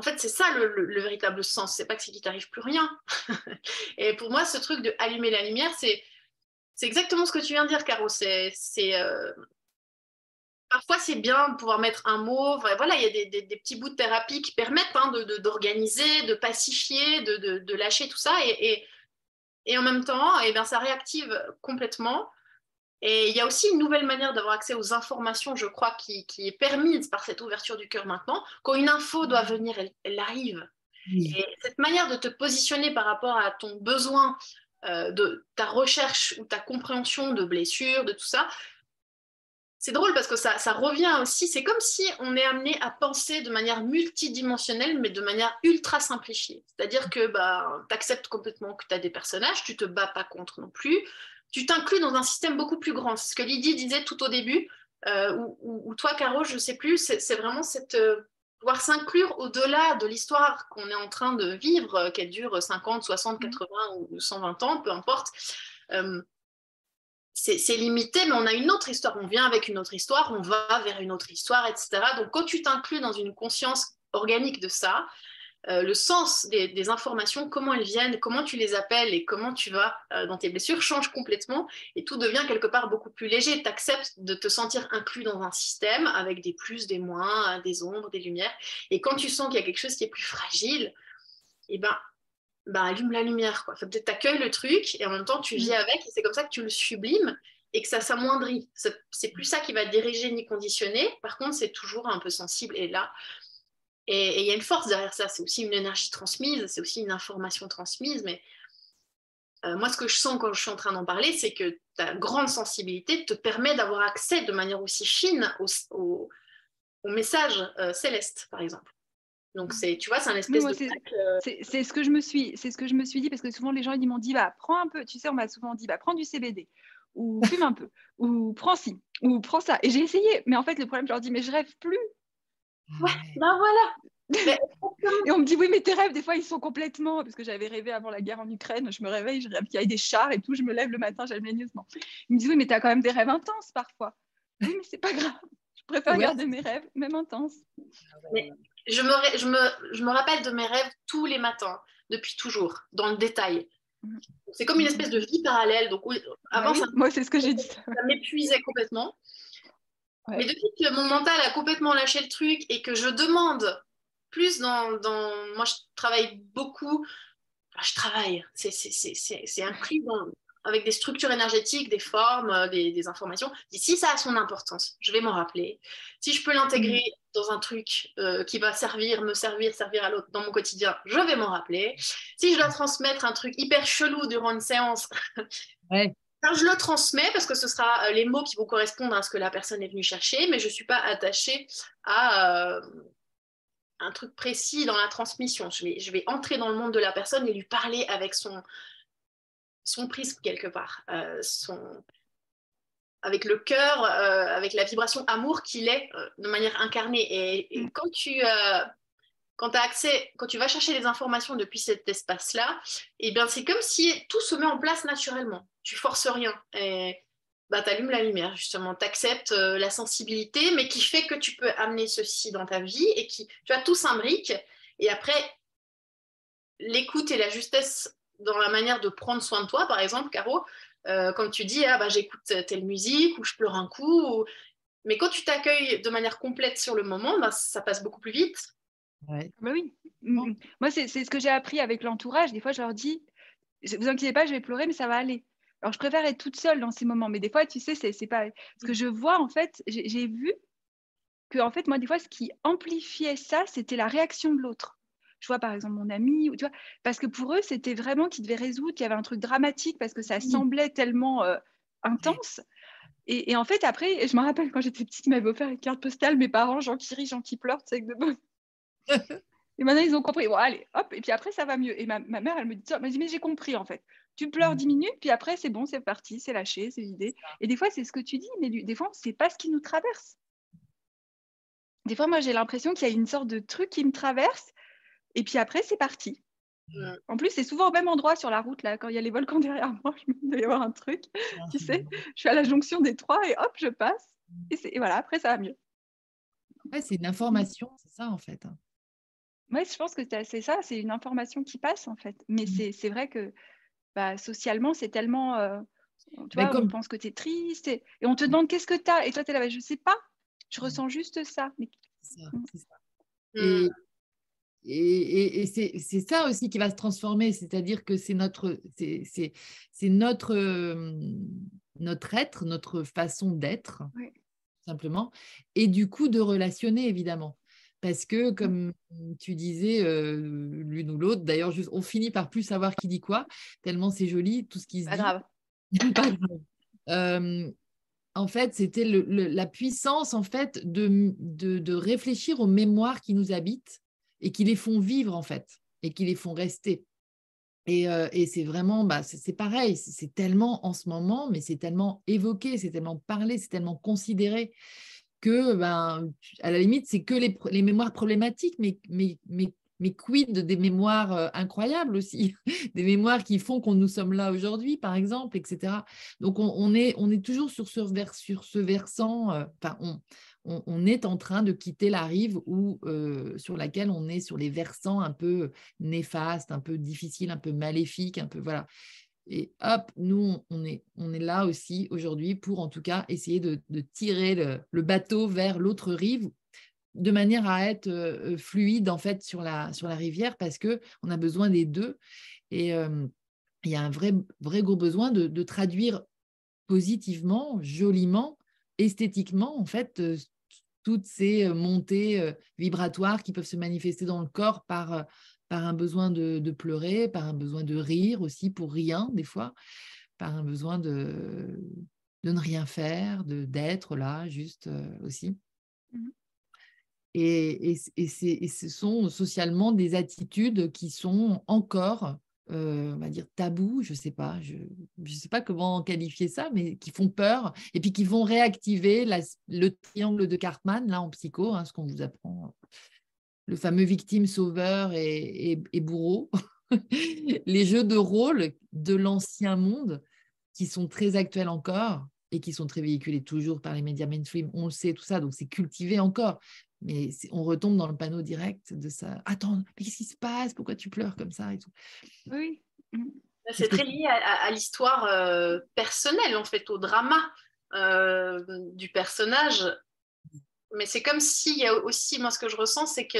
en fait, c'est ça le, véritable sens. C'est pas que c'est qu'il t'arrive plus rien. <laughs> et pour moi, ce truc de allumer la lumière, c'est exactement ce que tu viens de dire, Caro. C'est euh, parfois c'est bien de pouvoir mettre un mot. Voilà, il y a des, petits bouts de thérapie qui permettent hein, d'organiser, de, pacifier, de, lâcher tout ça. Et, et, en même temps, eh bien, ça réactive complètement. Et il y a aussi une nouvelle manière d'avoir accès aux informations, je crois, qui, est permise par cette ouverture du cœur maintenant. Quand une info doit venir, elle, arrive. Et cette manière de te positionner par rapport à ton besoin, euh, de ta recherche ou ta compréhension de blessures, de tout ça, c'est drôle parce que ça, ça revient aussi. C'est comme si on est amené à penser de manière multidimensionnelle, mais de manière ultra simplifiée. C'est-à-dire que bah, tu acceptes complètement que tu as des personnages, tu te bats pas contre non plus tu t'inclus dans un système beaucoup plus grand. C'est ce que Lydie disait tout au début, euh, ou, toi, Caro, je ne sais plus, c'est vraiment cette, euh, pouvoir s'inclure au-delà de l'histoire qu'on est en train de vivre, euh, qu'elle dure 50, 60, 80 ou 120 ans, peu importe. c'est limité, mais on a une autre histoire. On vient avec une autre histoire, on va vers une autre histoire, etc. Donc, quand tu t'inclus dans une conscience organique de ça, euh, le sens des, informations, comment elles viennent, comment tu les appelles et comment tu vas euh, dans tes blessures change complètement et tout devient quelque part beaucoup plus léger. Tu acceptes de te sentir inclus dans un système avec des plus, des moins, euh, des ombres, des lumières. Et quand tu sens qu'il y a quelque chose qui est plus fragile, eh ben, ben allume la lumière. Peut-être tu accueilles le truc et en même temps tu vis mm. avec et c'est comme ça que tu le sublimes et que ça s'amoindrit. C'est plus ça qui va diriger ni conditionner. Par contre, c'est toujours un peu sensible. Et là, et il y a une force derrière ça, c'est aussi une énergie transmise, c'est aussi une information transmise. Mais euh, moi, ce que je sens quand je suis en train d'en parler, c'est que ta grande sensibilité te permet d'avoir accès de manière aussi fine au, message euh, céleste, par exemple. Donc, c'est, tu vois, c'est un espèce de. Euh, c'est, ce que je me suis, c'est ce que je me suis dit parce que souvent les gens ils m'ont dit, bah, prends un peu. Tu sais, on m'a souvent dit, bah, prends du CBD ou fume un peu ou prends ci ou prends ça. Et j'ai essayé, mais en fait, le problème, je leur dis, mais je rêve plus Ouais, ben voilà. <laughs> et on me dit, oui, mais tes rêves, des fois, ils sont complètement. Parce que j'avais rêvé avant la guerre en Ukraine, je me réveille, je rêve qu'il y a des chars et tout, je me lève le matin, j'ai le Il me dit, oui, mais tu as quand même des rêves intenses parfois. Oui, mais c'est pas grave. Je préfère garder mes rêves, même intenses. Mais je, me, je, me, je me rappelle de mes rêves tous les matins, depuis toujours, dans le détail. Mhm. C'est comme une espèce de vie parallèle. Donc, avant, ça, moi, c'est ce que j'ai dit. Ça m'épuisait complètement. Mais depuis que mon mental a complètement lâché le truc et que je demande plus dans. dans... Moi, je travaille beaucoup. je travaille, c'est inclus dans, avec des structures énergétiques, des formes, euh, des, des informations. Si ça a son importance, je vais m'en rappeler. Si je peux l'intégrer mm. dans un truc euh, qui va servir, me servir, servir à l'autre dans mon quotidien, je vais m'en rappeler. Si je dois transmettre un truc hyper chelou durant une séance, <laughs> ouais je le transmets parce que ce sera euh, les mots qui vont correspondre à ce que la personne est venue chercher, mais je ne suis pas attachée à euh, un truc précis dans la transmission. Je vais, je vais entrer dans le monde de la personne et lui parler avec son, son prisme quelque part, euh, son, avec le cœur, avec la vibration amour qu'il est de manière incarnée. Et, mm. quand tu quand, as accès, quand tu vas chercher les informations depuis cet espace-là, eh bien, c'est comme si tout se met en place naturellement. Tu forces rien. Et bah, tu allumes la lumière, justement. Tu acceptes euh, la sensibilité, mais qui fait que tu peux amener ceci dans ta vie et qui, tu as tout s'imbrique. Et après, l'écoute et la justesse dans la manière de prendre soin de toi, par exemple, Caro, euh, quand tu dis, ah, bah, j'écoute telle musique ou je pleure un coup. Mais quand tu t'accueilles de manière complète sur le moment, bah, ça passe beaucoup plus vite. Ouais. Bah oui. Mm, mm. Moi, c'est ce que j'ai appris avec l'entourage. Des fois, je leur dis, vous inquiétez pas, je vais pleurer, mais ça va aller. Alors, je préfère être toute seule dans ces moments. Mais des fois, tu sais, c'est pas. Ce que je vois, en fait, j'ai vu que, en fait, moi, des fois, ce qui amplifiait ça, c'était la réaction de l'autre. Je vois, par exemple, mon ami, tu vois, parce que pour eux, c'était vraiment qu'ils devaient résoudre, qu'il y avait un truc dramatique parce que ça semblait tellement euh, intense. Et, en fait, après, je me rappelle quand j'étais petite, ils m'avaient offert une carte postale, mes parents, gens qui rient, gens qui pleurent, tu sais, de <laughs> Et maintenant, ils ont compris. Bon, allez, hop, et puis après, ça va mieux. Et ma, mère, elle me dit, mais j'ai compris, en fait. Tu pleures 10 minutes, puis après, c'est bon, c'est parti, c'est lâché, c'est l'idée. Et des fois, c'est ce que tu dis, mais des fois, c'est pas ce qui nous traverse. Des fois, moi, j'ai l'impression qu'il y a une sorte de truc qui me traverse, et puis après, c'est parti. En plus, c'est souvent au même endroit sur la route, là, quand il y a les volcans derrière moi, <laughs> il doit y avoir un truc, tu sais. Je suis à la jonction des trois et hop, je passe. Et, voilà, après, ça va mieux. Ouais, c'est une information, c'est ça, en fait. Oui, je pense que c'est ça, c'est une information qui passe, en fait. Mais mmh. c'est vrai que bah, socialement, c'est tellement. Euh, tu vois, on pense que tu es triste et, on te demande qu'est-ce que tu as. Et toi, tu es là, bah, je ne sais pas, je mmh. ressens juste ça. Mais... C'est ça, mmh. Et, et, c'est ça aussi qui va se transformer, c'est-à-dire que c'est notre, c'est notre, notre être, notre façon d'être, simplement, et du coup de relationner évidemment. Parce que, comme tu disais, l'une ou l'autre, d'ailleurs, on finit par plus savoir qui dit quoi, tellement c'est joli, tout ce qui se dit. Grave. <laughs> Pas grave. en fait, c'était la puissance en fait de, de, de, réfléchir aux mémoires qui nous habitent et qui les font vivre en fait et qui les font rester. Et, et c'est vraiment, bah, c'est pareil, c'est tellement en ce moment, mais c'est tellement évoqué, c'est tellement parlé, c'est tellement considéré que, ben, à la limite, c'est que les, mémoires problématiques, mais, mais, mais, mais quid des mémoires incroyables aussi, <laughs> des mémoires qui font qu'on nous sommes là aujourd'hui, par exemple, etc. Donc, on, est, on est toujours sur ce, vers, sur ce versant, enfin, on, on, est en train de quitter la rive où, sur laquelle on est sur les versants un peu néfastes, un peu difficiles, un peu maléfiques, un peu voilà. Et hop, nous, on est, on est là aussi aujourd'hui pour en tout cas essayer de, tirer le, bateau vers l'autre rive de manière à être fluide en fait sur la, sur la rivière parce que on a besoin des deux. Et il y a un vrai, vrai gros besoin de, de traduire positivement, joliment esthétiquement, en fait, euh, toutes ces euh, montées euh, vibratoires qui peuvent se manifester dans le corps par, par un besoin de, pleurer, par un besoin de rire aussi pour rien, des fois, par un besoin de, de ne rien faire, d'être là, juste aussi. Mmh et, et, et, ce sont socialement des attitudes qui sont encore euh, on va dire tabou, je ne sais pas, je ne sais pas comment qualifier ça, mais qui font peur et puis qui vont réactiver le triangle de Cartman, là en psycho, hein, ce qu'on vous apprend, le fameux victime, sauveur et, bourreau, <laughs> les jeux de rôle de l'ancien monde qui sont très actuels encore et qui sont très véhiculés toujours par les médias mainstream, on le sait, tout ça, donc c'est cultivé encore mais on retombe dans le panneau direct de ça. Attends, mais qu'est-ce qui se passe? Pourquoi tu pleures comme ça et tout? Oui. Mmh. C'est très lié à, l'histoire euh, personnelle, en fait, au drama euh, du personnage. Mais c'est comme s'il y a aussi, moi, ce que je ressens, c'est que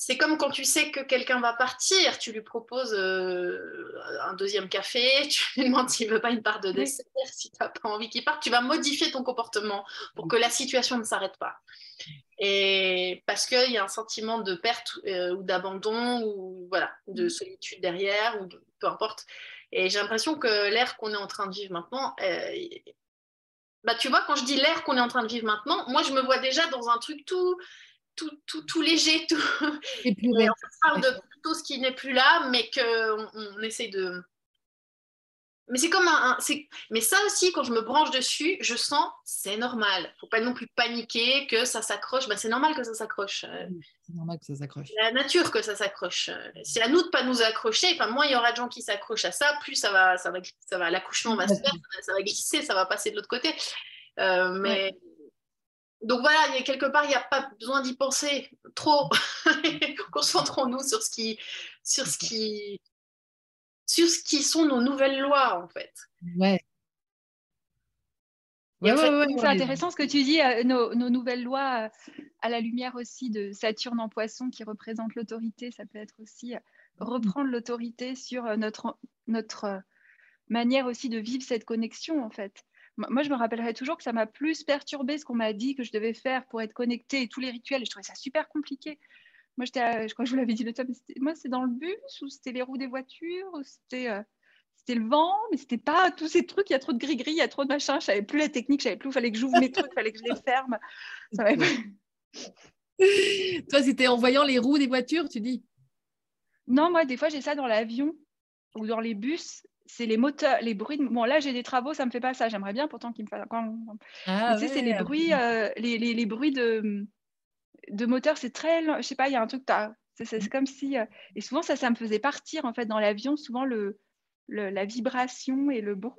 c'est comme quand tu sais que quelqu'un va partir, tu lui proposes euh, un deuxième café, <laughs> tu lui demandes s'il ne veut pas une part de dessert, si tu n'as pas envie qu'il parte, tu vas modifier ton comportement pour que la situation ne s'arrête pas. Et parce qu'il y a un sentiment de perte euh, ou d'abandon ou voilà, de mm. solitude derrière, ou peu importe. Et j'ai l'impression que l'air qu'on est en train de vivre maintenant, euh, bah, tu vois, quand je dis l'air qu'on est en train de vivre maintenant, moi je me vois déjà dans un truc tout tout, tout, tout, léger, tout. Et puis, on parle de tout ce qui n'est plus là, mais qu'on on essaie de. Mais c'est comme un, Mais ça aussi, quand je me branche dessus, je sens c'est normal. Faut pas non plus paniquer que ça s'accroche. Ben, c'est normal que ça s'accroche. C'est normal que ça s'accroche. La nature que ça s'accroche. C'est à nous de pas nous accrocher. Enfin, moins il y aura de gens qui s'accrochent à ça, plus ça va, ça va, ça va, l'accouchement va se faire, ça va glisser, ça va passer de l'autre côté. Euh, mais donc voilà, il y a quelque part, il n'y a pas besoin d'y penser trop. <laughs> Concentrons-nous sur ce qui, sur ce qui, sur ce qui sont nos nouvelles lois en fait. Ouais. c'est intéressant ce que tu dis, euh, nos, nouvelles lois euh, à la lumière aussi de Saturne en poisson qui représente l'autorité, ça peut être aussi euh, reprendre l'autorité sur notre, notre manière aussi de vivre cette connexion en fait moi, je me rappellerai toujours que ça m'a plus perturbé ce qu'on m'a dit que je devais faire pour être connectée et tous les rituels. Et je trouvais ça super compliqué. Moi, j'étais, je crois que je vous l'avais dit le temps, moi, c'est dans le bus ou c'était les roues des voitures ou c'était, euh, c'était le vent, mais c'était pas tous ces trucs. Il y a trop de gris-gris, il y a trop de machin. Je savais plus la technique, je savais plus où il fallait que j'ouvre mes trucs, il fallait que je les ferme. <laughs> Toi, c'était en voyant les roues des voitures, tu dis? Non, moi, des fois, j'ai ça dans l'avion ou dans les bus. C'est les moteurs, les bruits. Bon, là, j'ai des travaux, ça me fait pas ça. J'aimerais bien pourtant qu'ils me fassent. Ah, tu sais, c'est les bruits, euh, les, les, les, bruits de, de moteur. C'est très. Je sais pas, il y a un truc. C'est comme si. Euh, et souvent, ça, ça me faisait partir en fait dans l'avion. Souvent, le, le, la vibration et le bruit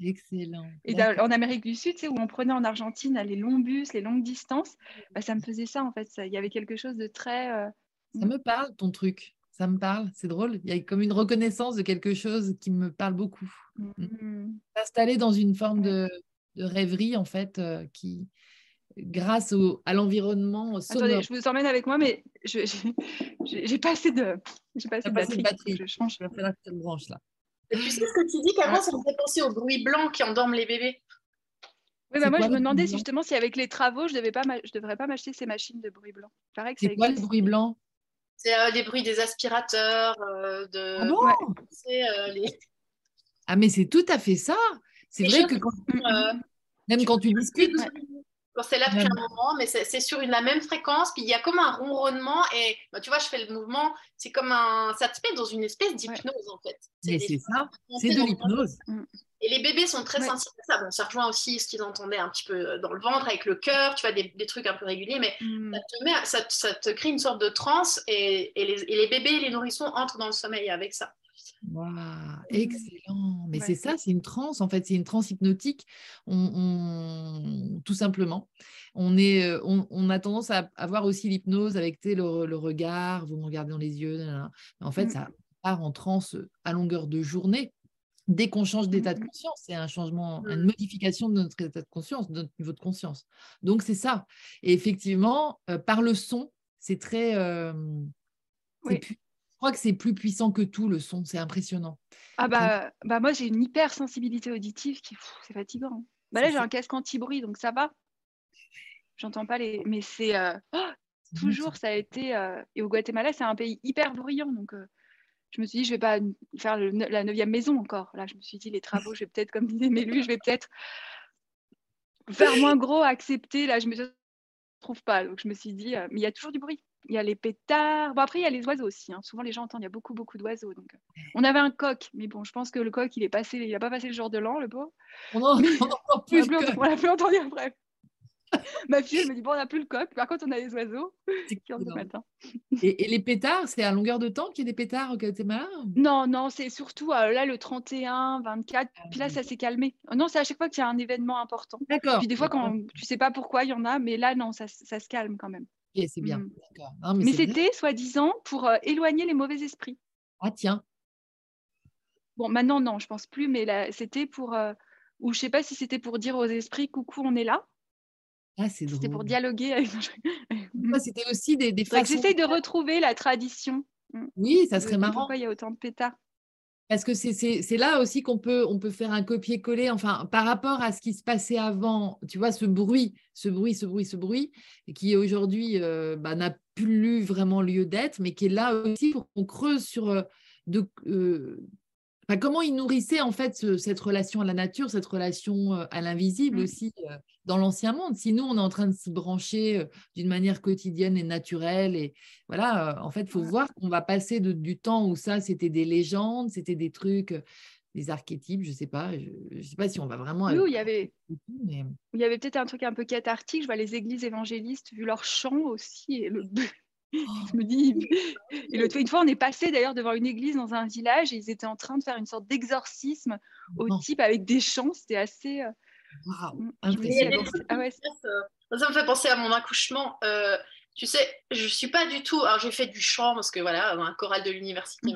Excellent. Et en Amérique du Sud, où on prenait en Argentine les longs bus, les longues distances, bah, ça me faisait ça en fait. Il y avait quelque chose de très. Euh, ça me parle ton truc. Ça me parle. C'est drôle. Il y a comme une reconnaissance de quelque chose qui me parle beaucoup. S'installer dans une forme de, rêverie en fait euh, qui, grâce au, à l'environnement Attendez, je vous emmène avec moi, mais j'ai pas assez de, pas assez de batterie. batterie. Je change. Je vais faire la branche là. Et tu sais ce que tu dis qu'avant, ça me fait penser au bruit blanc qui endorment les bébés. Oui, bah moi, je me demandais si justement, si avec les travaux, je ne devrais pas m'acheter ces machines de bruit blanc. C'est quoi le bruit blanc? C'est euh, les bruits des aspirateurs, euh, de. Ah bon? euh, les... Ah, mais c'est tout à fait ça. C'est vrai que quand... même quand tu discutes, c'est là depuis un moment, mais c'est sur une, la même fréquence, puis il y a comme un ronronnement, et bah, tu vois, je fais le mouvement, c'est comme un. Ça te met dans une espèce d'hypnose, en fait. C'est ça, c'est de l'hypnose. Et les bébés sont très sensibles à ça. Bon, ça rejoint aussi ce qu'ils entendaient un petit peu dans le ventre, avec le cœur, tu vois, des, des, trucs un peu réguliers, mais mm. ça, te met, ça, ça, te crée une sorte de transe, et, et, les, et les bébés et les nourrissons entrent dans le sommeil avec ça. Wow, excellent. Mais c'est ça, c'est une transe, en fait, c'est une transe hypnotique, on, tout simplement. On, est, euh, on, a tendance à avoir aussi l'hypnose avec le, le, regard, vous me regardez dans les yeux. Mais en fait, mmh. ça part en transe à longueur de journée. Dès qu'on change d'état de mmh. conscience, c'est un changement, une mmh. modification de notre état de conscience, de notre niveau de conscience. Donc, c'est ça. Et effectivement, euh, par le son, c'est très. Euh, crois que c'est plus puissant que tout le son, c'est impressionnant. Ah bah, bah moi j'ai une hypersensibilité auditive qui c'est fatigant. Hein. Bah là j'ai un casque anti-bruit donc ça va. J'entends pas les mais c'est euh, oh, toujours ça a été euh, et au Guatemala c'est un pays hyper bruyant donc euh, je me suis dit je vais pas faire la neuvième maison encore. Là je me suis dit les travaux je vais peut-être comme disait Mélu je vais peut-être faire moins gros accepter là je me trouve pas donc je me suis dit mais il y a toujours du bruit il y a les pétards. Bon, après, il y a les oiseaux aussi. Hein. Souvent, les gens entendent, il y a beaucoup, beaucoup d'oiseaux. Donc, euh, on avait un coq, mais bon, je pense que le coq, il est passé, il n'a pas passé le jour de l'an, le beau. On n'en <laughs> plus. On l'a plus entendu après. Ma fille, elle me dit bon, on n'a plus le coq. Par contre, on a les oiseaux qui matin. Et, et, les pétards, c'est à longueur de temps qu'il y a des pétards au Guatemala Non, non, c'est surtout euh, là le 31, 24. Ah puis là, ça s'est calmé. Non, c'est à chaque fois qu'il y a un événement important. D'accord. Puis des fois, quand tu sais pas pourquoi il y en a, mais là, non, ça, ça se calme quand même c'est bien. Mmh. mais, c'était, soi-disant, pour euh, éloigner les mauvais esprits. Ah, tiens. Bon, maintenant, non, je pense plus, mais là, c'était pour. Euh, ou je sais pas si c'était pour dire aux esprits coucou, on est là. Ah, c'est C'était pour dialoguer avec. <laughs> c'était aussi des, des façons. J'essaye de retrouver la tradition. Mmh. Oui, ça serait marrant. Pourquoi il y a autant de pétards parce que c'est là aussi qu'on peut, faire un copier-coller, enfin, par rapport à ce qui se passait avant, tu vois, ce bruit, ce bruit, ce bruit, ce bruit, qui aujourd'hui euh, bah, n'a plus vraiment lieu d'être, mais qui est là aussi pour qu'on creuse sur euh, de, euh, comment il nourrissait en fait cette relation à la nature, cette relation à l'invisible mmh. aussi dans l'ancien monde? Si nous, on est en train de s'y brancher d'une manière quotidienne et naturelle, et voilà, en fait, il faut voir qu'on va passer du temps où ça, c'était des légendes, c'était des trucs, des archétypes, je ne sais pas, je sais pas si on va vraiment... Nous, il y avait, il y avait peut-être un truc un peu cathartique, je vois les églises évangélistes, vu leur chant aussi, et le, je me dis. Et l'autre une fois, on est passé d'ailleurs devant une église dans un village et ils étaient en train de faire une sorte d'exorcisme au type avec des chants. C'était assez. ça, me fait penser à mon accouchement. Euh, tu sais, je suis pas du tout. Alors, j'ai fait du chant parce que voilà, un choral de l'université.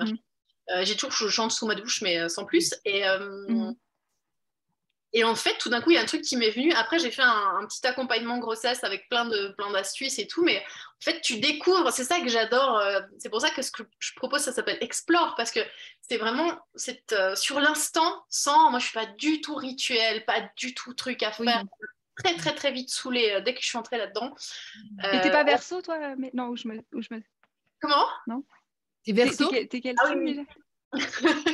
Euh, j'ai toujours, je chante sous ma douche, mais euh, sans plus. Et. Mm-hmm. Et en fait, tout d'un coup, il y a un truc qui m'est venu. Après, j'ai fait un, petit accompagnement grossesse avec plein de plein d'astuces et tout. Mais en fait, tu découvres. C'est ça que j'adore. Euh, c'est pour ça que ce que je propose, ça s'appelle Explore parce que c'est vraiment euh, sur l'instant, sans. Moi, je suis pas du tout rituel, pas du tout truc à faire. Très très très vite saoulée euh, dès que je suis entrée là-dedans. Et t'es pas verso, toi mais... Non, où je me, où je me... Comment? Non. T'es verso? T'es quel ah, oui,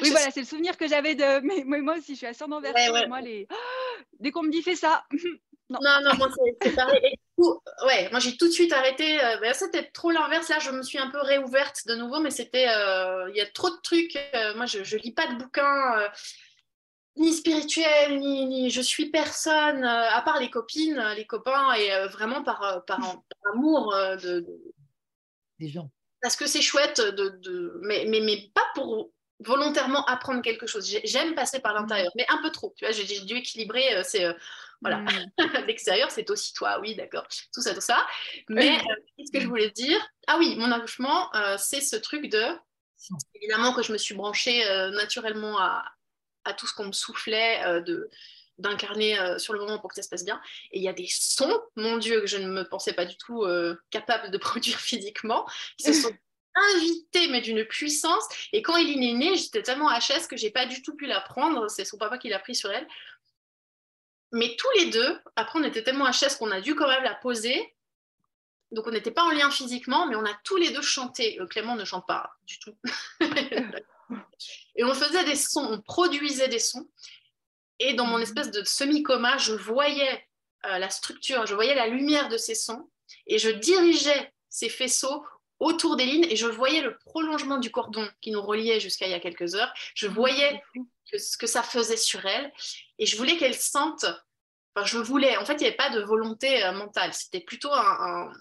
oui, voilà, c'est le souvenir que j'avais de. <laughs> Mais moi aussi, je suis ascendant verso. Moi, les... <gasps> dès qu'on me dit fais ça. <laughs> non, non, non moi, c'est pareil. ouais, moi j'ai tout de suite arrêté. Euh, ben, c'était trop l'inverse. Là, je me suis un peu réouverte de nouveau, mais c'était. Euh, il y a trop de trucs. Euh, moi, je, ne lis pas de bouquins, ni spirituels, ni, ni, Je suis personne, à part les copines, les copains, et vraiment par, <laughs> par, amour de, des gens. Parce que c'est chouette, de, de... Mais, mais, mais pas pour volontairement apprendre quelque chose. J'aime passer par l'intérieur, mais un peu trop. Tu vois, j'ai dû équilibrer. c'est voilà, mm. <laughs> l'extérieur, c'est aussi toi, oui, d'accord, tout ça, tout ça. Mais euh, qu'est-ce que je voulais dire? Ah oui, mon accouchement, euh, c'est ce truc de, évidemment que je me suis branchée euh, naturellement à, à, tout ce qu'on me soufflait de d'incarner sur le moment pour que ça se passe bien. Et il y a des sons, mon Dieu, que je ne me pensais pas du tout capable de <laughs> produire physiquement, qui se sont invités, mais d'une puissance. Et quand il est né, j'étais tellement HS que j'ai pas du tout pu la prendre. C'est son papa qui l'a pris sur elle mais tous les deux, après, on était tellement HS qu'on a dû quand même la poser. Donc, on n'était pas en lien physiquement, mais on a tous les deux chanté. Euh, Clément ne chante pas du tout. <laughs> et on faisait des sons, on produisait des sons. Et dans mon mhm. espèce de semi-coma, je voyais euh, la structure, je voyais la lumière de ces sons. Et je dirigeais ces faisceaux autour des lignes et je voyais le prolongement du cordon qui nous reliait jusqu'à il y a quelques heures. Je mhm. voyais ce que ça faisait sur elle. Et je voulais qu'elle sente, enfin je voulais, en fait il n'y avait pas de volonté euh, mentale, c'était plutôt un,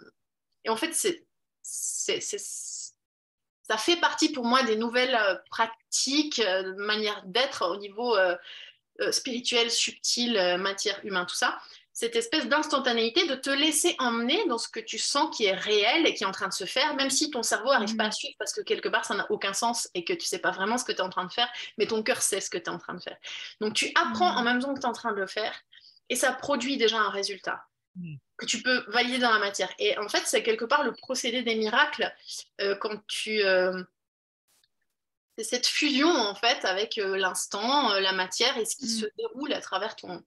Et en fait c'est, ça fait partie pour moi des nouvelles euh, pratiques, euh, de manière d'être au niveau spirituel, subtil, matière, humain, tout ça cette espèce d'instantanéité de te laisser emmener dans ce que tu sens qui est réel et qui est en train de se faire, même si ton cerveau n'arrive pas à mm. suivre parce que quelque part ça n'a aucun sens et que tu sais pas vraiment ce que tu es en train de faire, mais ton cœur sait ce que tu es en train de faire. Donc tu apprends en mm. même temps que tu es en train de le faire et ça produit déjà un résultat mm. que tu peux valider dans la matière. Et en fait, c'est quelque part le procédé des miracles euh, quand tu... Euh, c'est cette fusion en fait avec euh, l'instant, la matière et ce qui se déroule à travers ton,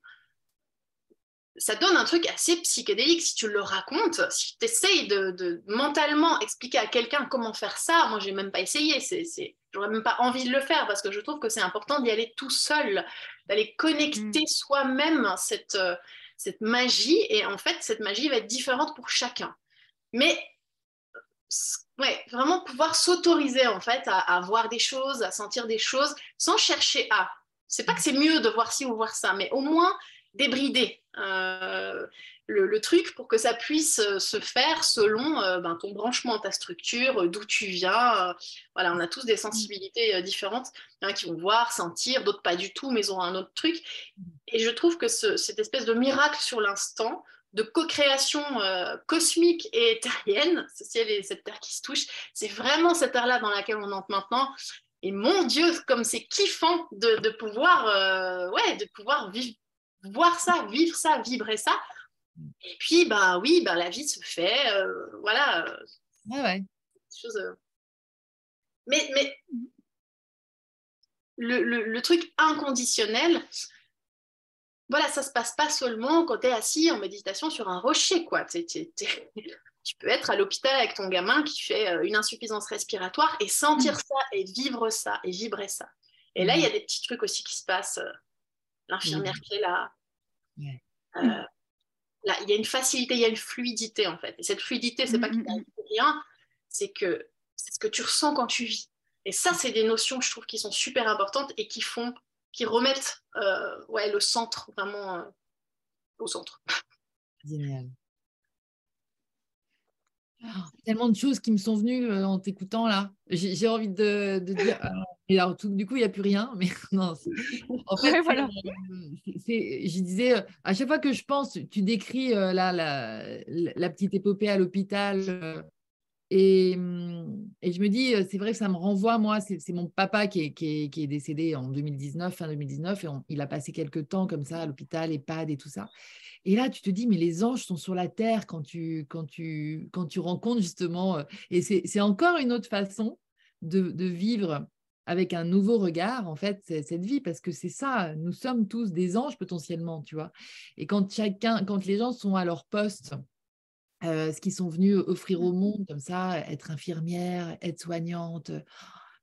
ça donne un truc assez psychédélique si tu le racontes. Si tu essayes de, mentalement expliquer à quelqu'un comment faire ça, moi, j'ai même pas essayé. C'est, J'aurais même pas envie de le faire parce que je trouve que c'est important d'y aller tout seul, d'aller connecter mm. soi-même cette, euh, cette magie. Et en fait, cette magie va être différente pour chacun. Mais ouais, vraiment pouvoir s'autoriser en fait à, à voir des choses, à sentir des choses sans chercher à. C'est pas que c'est mieux de voir ci ou voir ça, mais au moins débrider euh, le, truc pour que ça puisse euh, se faire selon euh, ben, ton branchement, ta structure, d'où tu viens. voilà, on a tous des sensibilités différentes. Qui vont voir, sentir, d'autres pas du tout, mais ont un autre truc. Et je trouve que cette espèce de miracle sur l'instant, de co-création cosmique et éthérienne, ce ciel et cette terre qui se touchent, c'est vraiment cette ère-là dans laquelle on entre maintenant. Et mon Dieu, comme c'est kiffant de pouvoir, ouais, de pouvoir vivre voir ça, vivre ça, vibrer ça. Et puis, bah oui, bah, la vie se fait. Euh, voilà. Ouais, ouais. Euh. Mais, mais le, le, truc inconditionnel, voilà, ça se passe pas seulement quand tu es assis en méditation sur un rocher, quoi. <laughs> tu peux être à l'hôpital avec ton gamin qui fait euh, une insuffisance respiratoire et sentir mm. ça et vivre ça et vibrer ça. Et là, il y a mm. des petits trucs aussi qui se passent l'infirmière qui est là. Euh, là, il y a une facilité, il y a une fluidité en fait. Et cette fluidité, c'est pas qu'il n'y a rien, c'est que c'est ce que tu ressens quand tu vis. Et ça, c'est des notions, je trouve, qui sont super importantes et qui font, qui remettent euh, ouais, le centre vraiment euh, au centre. Génial. Oh, tellement de choses qui me sont venues en t'écoutant là. J'ai envie de, de dire, et alors, tout, du coup, il n'y a plus rien. Mais <laughs> non, en fait, voilà. je disais, euh, à chaque fois que je pense, tu décris euh, là, la, la, petite épopée à l'hôpital. Euh, et, et, je me dis, c'est vrai que ça me renvoie, moi, c'est mon papa qui est, qui, est, qui est, décédé en 2019, fin 2019, et il a passé quelques temps comme ça à l'hôpital, EHPAD et tout ça. Et là, tu te dis, mais les anges sont sur la terre quand tu, quand tu, quand tu rencontres justement. Et c'est encore une autre façon de, de vivre avec un nouveau regard, en fait, cette vie, parce que c'est ça, nous sommes tous des anges potentiellement, tu vois. Et quand chacun, quand les gens sont à leur poste, euh, ce qu'ils sont venus offrir au monde, comme ça, être infirmière, être soignante,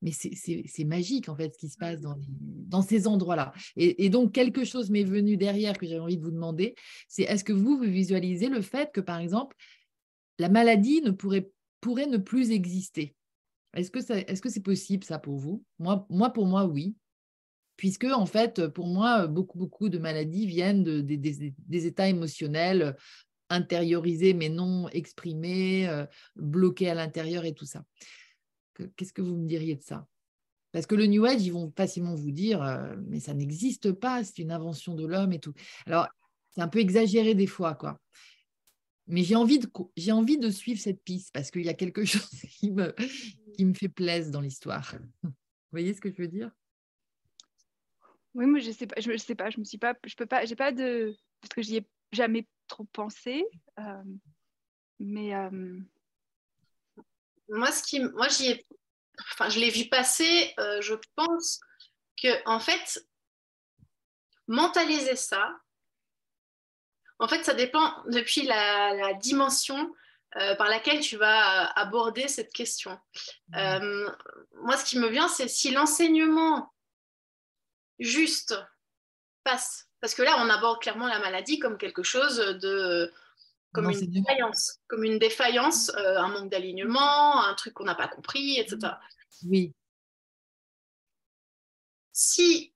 mais c'est magique en fait ce qui se passe dans, dans ces endroits-là. Et, donc quelque chose m'est venu derrière que j'avais envie de vous demander, c'est est-ce que vous, vous visualisez le fait que par exemple la maladie ne pourrait, pourrait ne plus exister? Est-ce que c'est -ce c'est possible ça pour vous? Moi, moi, pour moi, oui. Puisque en fait, pour moi, beaucoup, beaucoup de maladies viennent de, des états émotionnels intériorisés mais non exprimés, euh, bloqués à l'intérieur et tout ça. Qu'est-ce que vous me diriez de ça? Parce que le New Age, ils vont facilement vous dire, euh, mais ça n'existe pas, c'est une invention de l'homme et tout. Alors, c'est un peu exagéré des fois, quoi. Mais j'ai envie, de, j'ai envie de suivre cette piste parce qu'il y a quelque <laughs> chose qui me, qui me fait plaisir dans l'histoire. Vous voyez ce que je veux dire? Oui, moi je sais pas, je, sais pas, je me suis pas, je peux pas, j'ai pas de, parce que j'y ai jamais trop pensé, euh, mais euh, moi, ce qui, moi, j'y ai, enfin, je l'ai vu passer. Euh, je pense que, en fait, mentaliser ça, en fait, ça dépend depuis la, dimension euh, par laquelle tu vas aborder cette question. Mmh. Euh, moi, ce qui me vient, c'est si l'enseignement juste passe, parce que là, on aborde clairement la maladie comme quelque chose de comme une défaillance, comme une défaillance, euh, un manque d'alignement, un truc qu'on n'a pas compris, etc. Oui. Si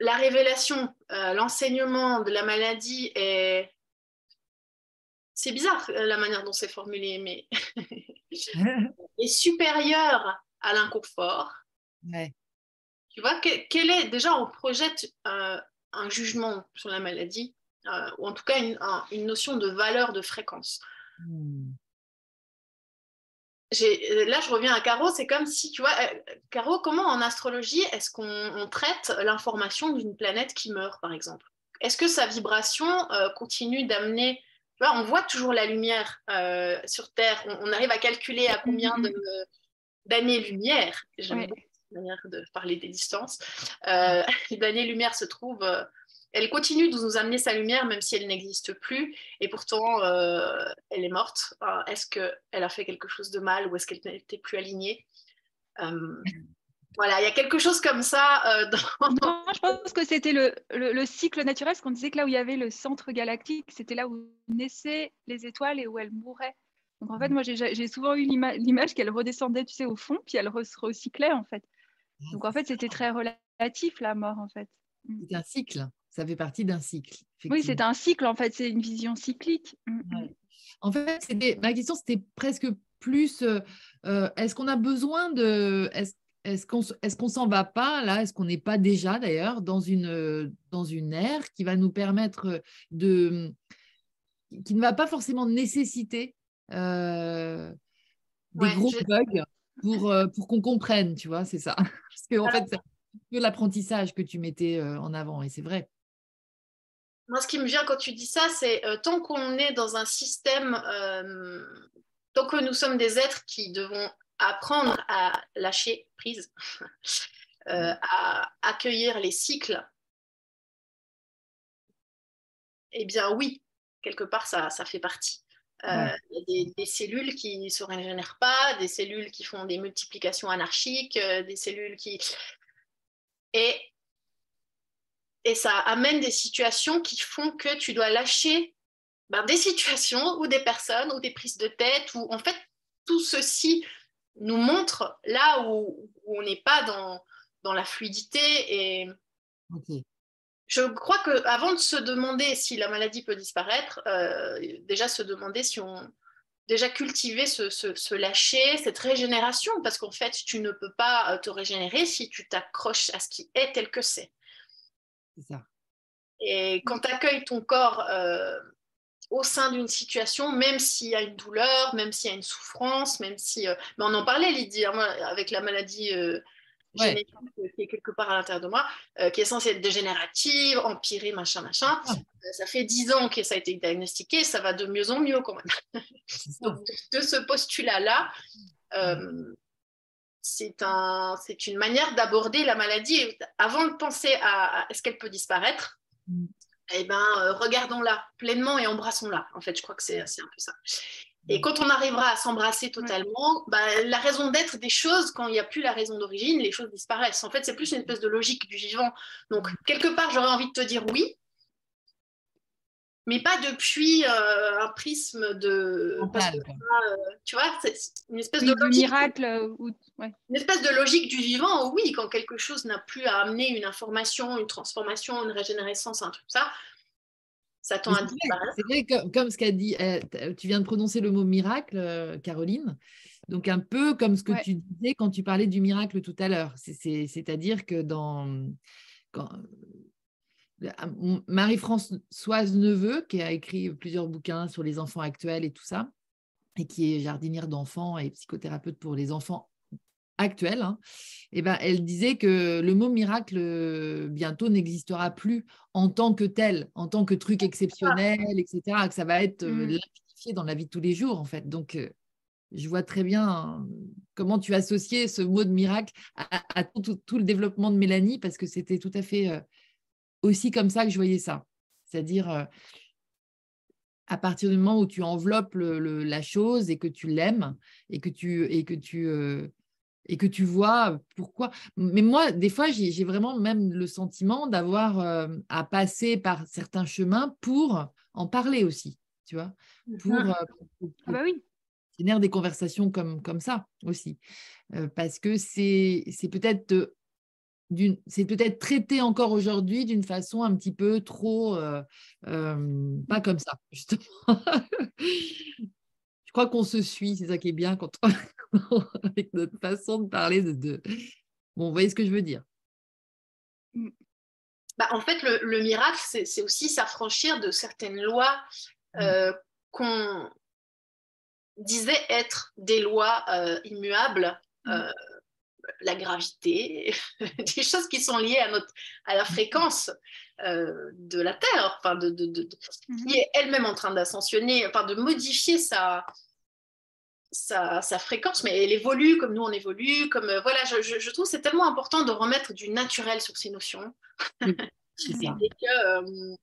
la révélation, euh, l'enseignement de la maladie est... C'est bizarre euh, la manière dont c'est formulé, mais <laughs> est supérieur à l'inconfort. Ouais. Tu vois, quel est déjà on projette un jugement sur la maladie? Euh, ou en tout cas une, notion de valeur de fréquence. Hmm. Euh, là, je reviens à Caro, c'est comme si, tu vois, euh, Caro, comment en astrologie est-ce qu'on traite l'information d'une planète qui meurt, par exemple? Est-ce que sa vibration continue d'amener, on voit toujours la lumière sur Terre, on, arrive à calculer à combien hmm. d'années-lumière, j'aime beaucoup cette manière de parler des distances, <laughs> d'années-lumière se trouve elle continue de nous amener sa lumière même si elle n'existe plus et pourtant euh, elle est morte. est-ce qu'elle a fait quelque chose de mal ou est-ce qu'elle n'était plus alignée? Euh, Voilà, il y a quelque chose comme ça. Euh, <laughs> non, je pense que c'était le, cycle naturel, parce qu'on disait que là où il y avait le centre galactique, c'était là où naissaient les étoiles et où elles mouraient. Donc en fait, moi j'ai souvent eu l'image qu'elle redescendait, tu sais, au fond, puis elle se recyclait en fait. Donc en fait, c'était très relatif la mort en fait. C'est un cycle ça fait partie d'un cycle. Oui, c'est un cycle, en fait, c'est une vision cyclique. Mm, mm. En fait, ma question, c'était presque plus, euh, euh, est-ce qu'on a besoin de... Est-ce est qu'on est qu'on s'en va pas là? Est-ce qu'on n'est pas déjà d'ailleurs dans une, dans une ère qui va nous permettre de... qui ne va pas forcément nécessiter euh, des gros bugs pour, pour qu'on comprenne, tu vois, c'est ça. <laughs> Parce qu'en en fait, c'est que l'apprentissage que tu mettais en avant, et c'est vrai. Moi, ce qui me vient quand tu dis ça, c'est euh, tant qu'on est dans un système, euh, tant que nous sommes des êtres qui devons apprendre à lâcher prise, <laughs> euh, à accueillir les cycles, eh bien oui, quelque part, ça, ça fait partie. Il y a des, cellules qui ne se régénèrent pas, des cellules qui font des multiplications anarchiques, des cellules qui... Et et ça amène des situations qui font que tu dois lâcher ben, des situations ou des personnes ou des prises de tête ou en fait tout ceci nous montre là où, on n'est pas dans, dans la fluidité et je crois qu'avant de se demander si la maladie peut disparaître, euh, déjà se demander si on déjà cultiver ce, ce, lâcher, cette régénération, parce qu'en fait, tu ne peux pas te régénérer si tu t'accroches à ce qui est tel que c'est. Et quand tu accueilles ton corps euh, au sein d'une situation, même s'il y a une douleur, même s'il y a une souffrance, même si. Euh, mais on en parlait, Lydie, hein, avec la maladie euh, génétique qui est quelque part à l'intérieur de moi, qui est censée être dégénérative, empirée, machin, machin. Ah. ça fait dix ans que ça a été diagnostiqué, ça va de mieux en mieux quand même. de, ce postulat-là, c'est un, une manière d'aborder la maladie. Avant de penser à, est-ce qu'elle peut disparaître, mm. eh ben, euh, regardons-la pleinement et embrassons-la. En fait, je crois que c'est un peu ça. Et quand on arrivera à s'embrasser totalement, bah, la raison d'être des choses, quand il n'y a plus la raison d'origine, les choses disparaissent. En fait, c'est plus une espèce de logique du vivant. Donc, quelque part, j'aurais envie de te dire oui, mais pas depuis euh, un prisme de. Euh, tu vois, c'est une espèce de logique. miracle. Euh, une espèce de logique du vivant, oui, quand quelque chose n'a plus à amener une information, une transformation, une régénérescence, un truc comme ça, ça tend à disparaître. C'est vrai, comme, comme ce qu'a dit, tu viens de prononcer le mot miracle, Caroline. Donc, un peu comme ce que tu disais quand tu parlais du miracle tout à l'heure. C'est-à-dire que dans. Quand, Marie-Françoise Neveu, qui a écrit plusieurs bouquins sur les enfants actuels et tout ça, et qui est jardinière d'enfants et psychothérapeute pour les enfants actuels, hein, et eh ben, elle disait que le mot miracle euh, bientôt n'existera plus en tant que tel, en tant que truc exceptionnel, etc., que ça va être euh, mmh. dans la vie de tous les jours, en fait. Donc, euh, je vois très bien comment tu associais ce mot de miracle à, tout, le développement de Mélanie, parce que c'était tout à fait aussi comme ça que je voyais ça. C'est-à-dire, euh, à partir du moment où tu enveloppes la chose et que tu l'aimes et que tu, et que tu, euh, et que tu vois pourquoi. Mais moi, des fois, j'ai vraiment même le sentiment d'avoir euh, à passer par certains chemins pour en parler aussi, tu vois, pour, ah bah oui. des conversations comme, comme ça aussi. parce que c'est peut-être c'est peut-être traité encore aujourd'hui d'une façon un petit peu trop, euh, euh, pas comme ça, justement. <laughs> Je crois qu'on se suit, c'est ça qui est bien quand <laughs> avec notre façon de parler de, Bon, vous voyez ce que je veux dire? Mm. Bah, en fait, le, miracle, c'est aussi s'affranchir de certaines lois mm. euh, qu'on disait être des lois immuables. Mm la gravité, <laughs> des choses qui sont liées à, notre, à la fréquence euh, de la Terre, enfin de, de, mhm. qui est elle-même en train d'ascensionner, enfin de modifier sa, sa, fréquence, mais elle évolue comme nous on évolue, comme euh, voilà, je, je, trouve c'est tellement important de remettre du naturel sur ces notions. <laughs> et, que, euh,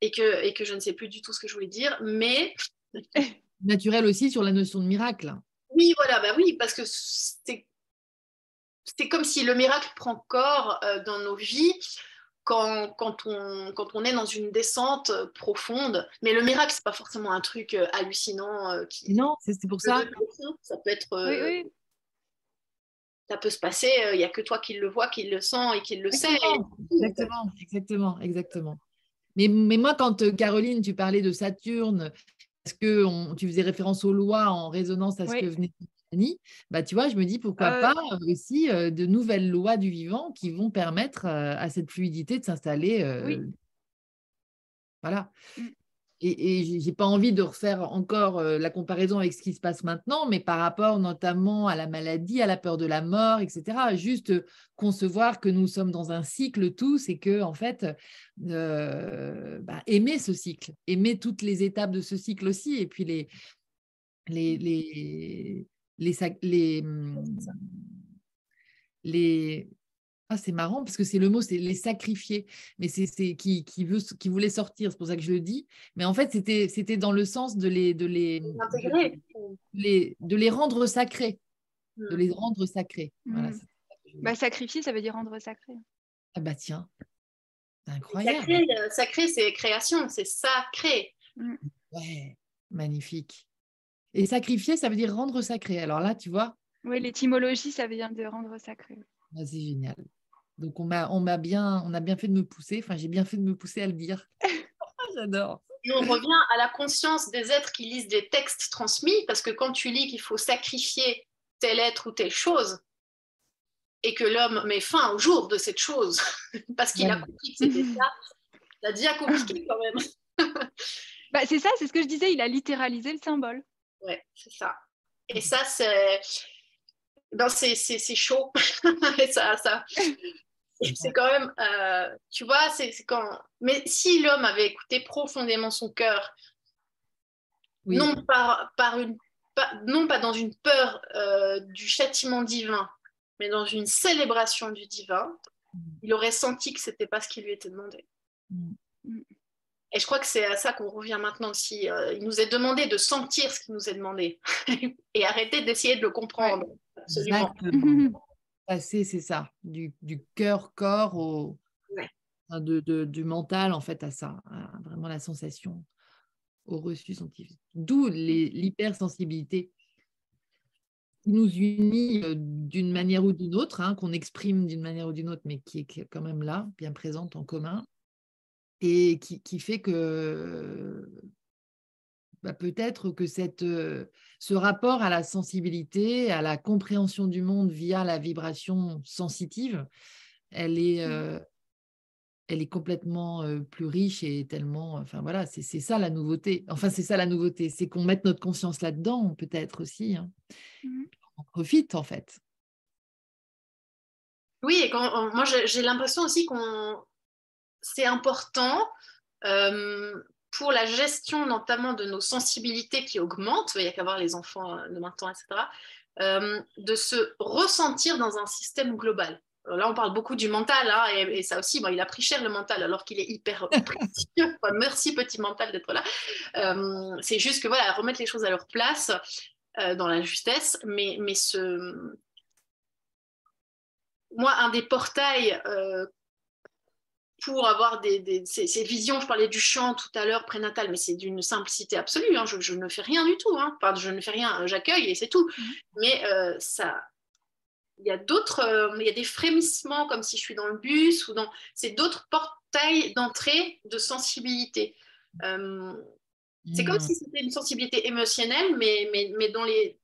et, que, et que je ne sais plus du tout ce que je voulais dire, mais <laughs> naturel aussi sur la notion de miracle. Oui, voilà, bah oui, parce que c'est c'est comme si le miracle prend corps euh, dans nos vies quand, quand, on, quand on est dans une descente profonde. Mais le miracle, c'est pas forcément un truc euh, hallucinant. Euh, qui, non, c'est pour ça. Ça peut être. Ça peut se passer, il n'y a que toi qui le vois, qui le sent et qui le sait. Exactement, exactement, exactement. Mais, mais moi, quand Caroline, tu parlais de Saturne, parce que tu faisais référence aux lois en résonance à ce que venait bah, tu vois, je me dis pourquoi euh, pas aussi euh, de nouvelles lois du vivant qui vont permettre euh, à cette fluidité de s'installer. Oui. Voilà. Et, et j'ai pas envie de refaire encore euh, la comparaison avec ce qui se passe maintenant, mais par rapport notamment à la maladie, à la peur de la mort, etc. Juste concevoir que nous sommes dans un cycle tous et que en fait euh, bah, aimer ce cycle, aimer toutes les étapes de ce cycle aussi, et puis les les les, les, les ah, c'est marrant parce que c'est le mot, c'est les sacrifier, mais c'est qui, qui, veut, qui voulait sortir, c'est pour ça que je le dis. Mais en fait, c'était, c'était dans le sens de les, de les, de les, de les rendre sacrés, de hmm. les rendre sacrés. Hmm. bah, sacrifier, ça veut dire rendre sacré. Ah bah tiens, c'est incroyable. Sacré, euh, sacré c'est création, c'est sacré. Hmm. Ouais, magnifique. Et sacrifier, ça veut dire rendre sacré. Alors là, tu vois. Oui, l'étymologie, ça vient de rendre sacré. C'est génial. Donc on m'a, on m'a bien, on a bien fait de me pousser. Enfin, j'ai bien fait de me pousser à le dire. <laughs> J'adore. Et on revient à la conscience des êtres qui lisent des textes transmis, parce que quand tu lis qu'il faut sacrifier tel être ou telle chose, et que l'homme met fin au jour de cette chose, <laughs> parce qu'il a compris que c'était ça, ça devient compliqué quand même. <laughs> bah, c'est ça, c'est ce que je disais, il a littéralisé le symbole. Ouais, c'est ça. Et ça, c'est ben c'est chaud. <laughs> ça, ça, c'est quand même, euh, tu vois, c'est quand. Mais si l'homme avait écouté profondément son cœur, non, par, par une, pas, non pas dans une peur euh, du châtiment divin, mais dans une célébration du divin, mm. il aurait senti que c'était pas ce qui lui était demandé. Mm. Et je crois que c'est à ça qu'on revient maintenant aussi. Euh, il nous est demandé de sentir ce qui nous est demandé <laughs> et arrêter d'essayer de le comprendre. Absolument. Passer, c'est ça, du, cœur-corps au, de, du mental en fait à ça, vraiment la sensation au reçu scientifique. D'où l'hypersensibilité qui nous unit euh, d'une manière ou d'une autre, hein, qu'on exprime d'une manière ou d'une autre, mais qui est quand même là, bien présente en commun, et qui, fait que bah, peut-être que cette, euh, ce rapport à la sensibilité, à la compréhension du monde via la vibration sensitive, elle est, mmh. euh, elle est complètement plus riche et tellement. Enfin voilà, c'est ça la nouveauté. Enfin, c'est ça la nouveauté, c'est qu'on mette notre conscience là-dedans, peut-être aussi. Hein. Mmh. On profite en fait. Oui, et quand, moi j'ai l'impression aussi qu'on c'est important pour la gestion notamment de nos sensibilités qui augmentent, il n'y a qu'à voir les enfants de maintenant, etc., de se ressentir dans un système global. Là, on parle beaucoup du mental, hein, et, ça aussi, il a pris cher le mental, alors qu'il est hyper <laughs> précieux. merci, petit mental, d'être là. Euh, c'est juste que, voilà, remettre les choses à leur place euh, dans la justesse, mais, mais ce... Moi, un des portails euh, pour avoir des, ces, visions, je parlais du chant tout à l'heure, prénatal, mais c'est d'une simplicité absolue, hein, je, ne fais rien du tout, hein. je ne fais rien, j'accueille et c'est tout. Mmh. Mais ça il y a d'autres, euh, il y a des frémissements comme si je suis dans le bus ou dans, c'est d'autres portails d'entrée de sensibilité. Euh, c'est comme hmm. si c'était une sensibilité émotionnelle, mais, mais, mais dans les,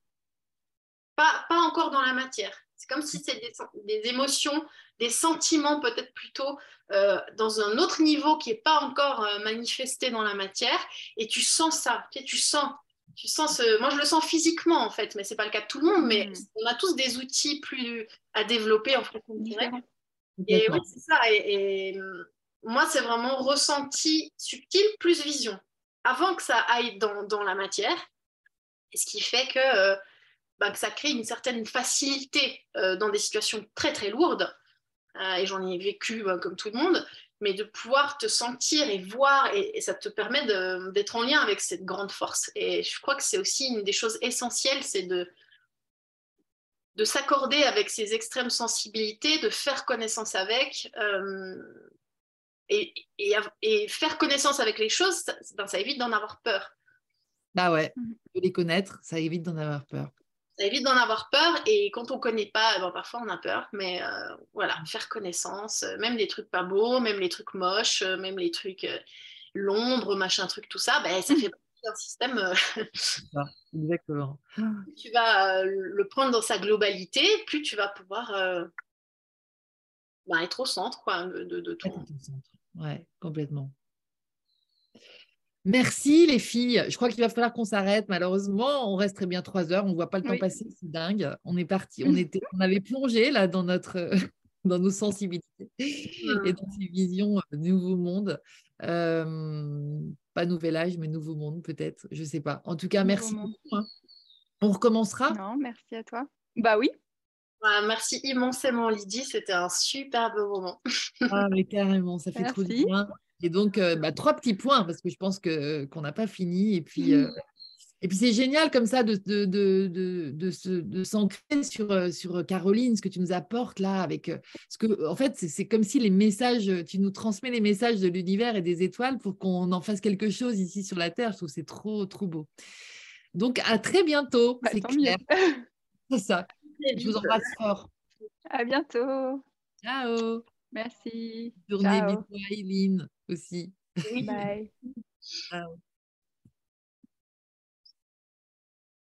pas, pas encore dans la matière. C'est comme si c'était des, émotions, des sentiments peut-être plutôt euh, dans un autre niveau qui n'est pas encore manifesté dans la matière, et tu sens ça, tu, tu sens tu sens ce... Moi, je le sens physiquement, en fait, mais ce n'est pas le cas de tout le monde. Mais mm. on a tous des outils plus à développer en fait. Et oui, c'est ça. Et, moi, c'est vraiment ressenti subtil plus vision. Avant que ça aille dans, dans la matière. Ce qui fait que, euh, bah, que ça crée une certaine facilité euh, dans des situations très, très lourdes. Euh, et j'en ai vécu comme tout le monde mais de pouvoir te sentir et voir, et, ça te permet d'être en lien avec cette grande force. Et je crois que c'est aussi une des choses essentielles, c'est de, de s'accorder avec ces extrêmes sensibilités, de faire connaissance avec. Euh, et, et, faire connaissance avec les choses, ça, ben, ça évite d'en avoir peur. Bah ouais, mmh. de les connaître, ça évite d'en avoir peur ça évite d'en avoir peur et quand on ne connaît pas, bon, parfois on a peur, mais euh, voilà, faire connaissance, euh, même les trucs pas beaux, même les trucs moches, euh, même les trucs l'ombre, machin truc, tout ça, ben, ça fait partie d'un système. exactement. <laughs> Plus tu vas le prendre dans sa globalité, plus tu vas pouvoir ben, être au centre quoi, de, de, de ton. Ouais, complètement. Merci les filles. Je crois qu'il va falloir qu'on s'arrête. Malheureusement, on reste très bien trois heures. On ne voit pas le temps passer. C'est dingue. On est parti. On, <laughs> était, on avait plongé là dans notre, <laughs> dans nos sensibilités et dans ces visions euh, nouveau monde. Euh, pas nouvel âge, mais nouveau monde peut-être. Je ne sais pas. En tout cas, merci beaucoup. Hein. On recommencera? Non, merci à toi. Bah oui. merci immensément Lydie. C'était un superbe moment. ah mais carrément, ça fait trop de bien. Et donc, euh, bah, trois petits points, parce que je pense que, qu'on n'a pas fini. Et puis, euh, et puis c'est génial comme ça de, de, de, de, de s'ancrer sur, euh, sur Caroline, ce que tu nous apportes là. Avec, ce que, en fait, c'est, comme si les messages, tu nous transmets les messages de l'univers et des étoiles pour qu'on en fasse quelque chose ici sur la Terre. Je trouve que c'est trop, trop beau. Donc, à très bientôt. Bah, c'est clair. <laughs> C'est ça. Je vous embrasse fort. À bientôt. Ciao. Merci. Journée, bisous, Aileen aussi. Bye. Ciao.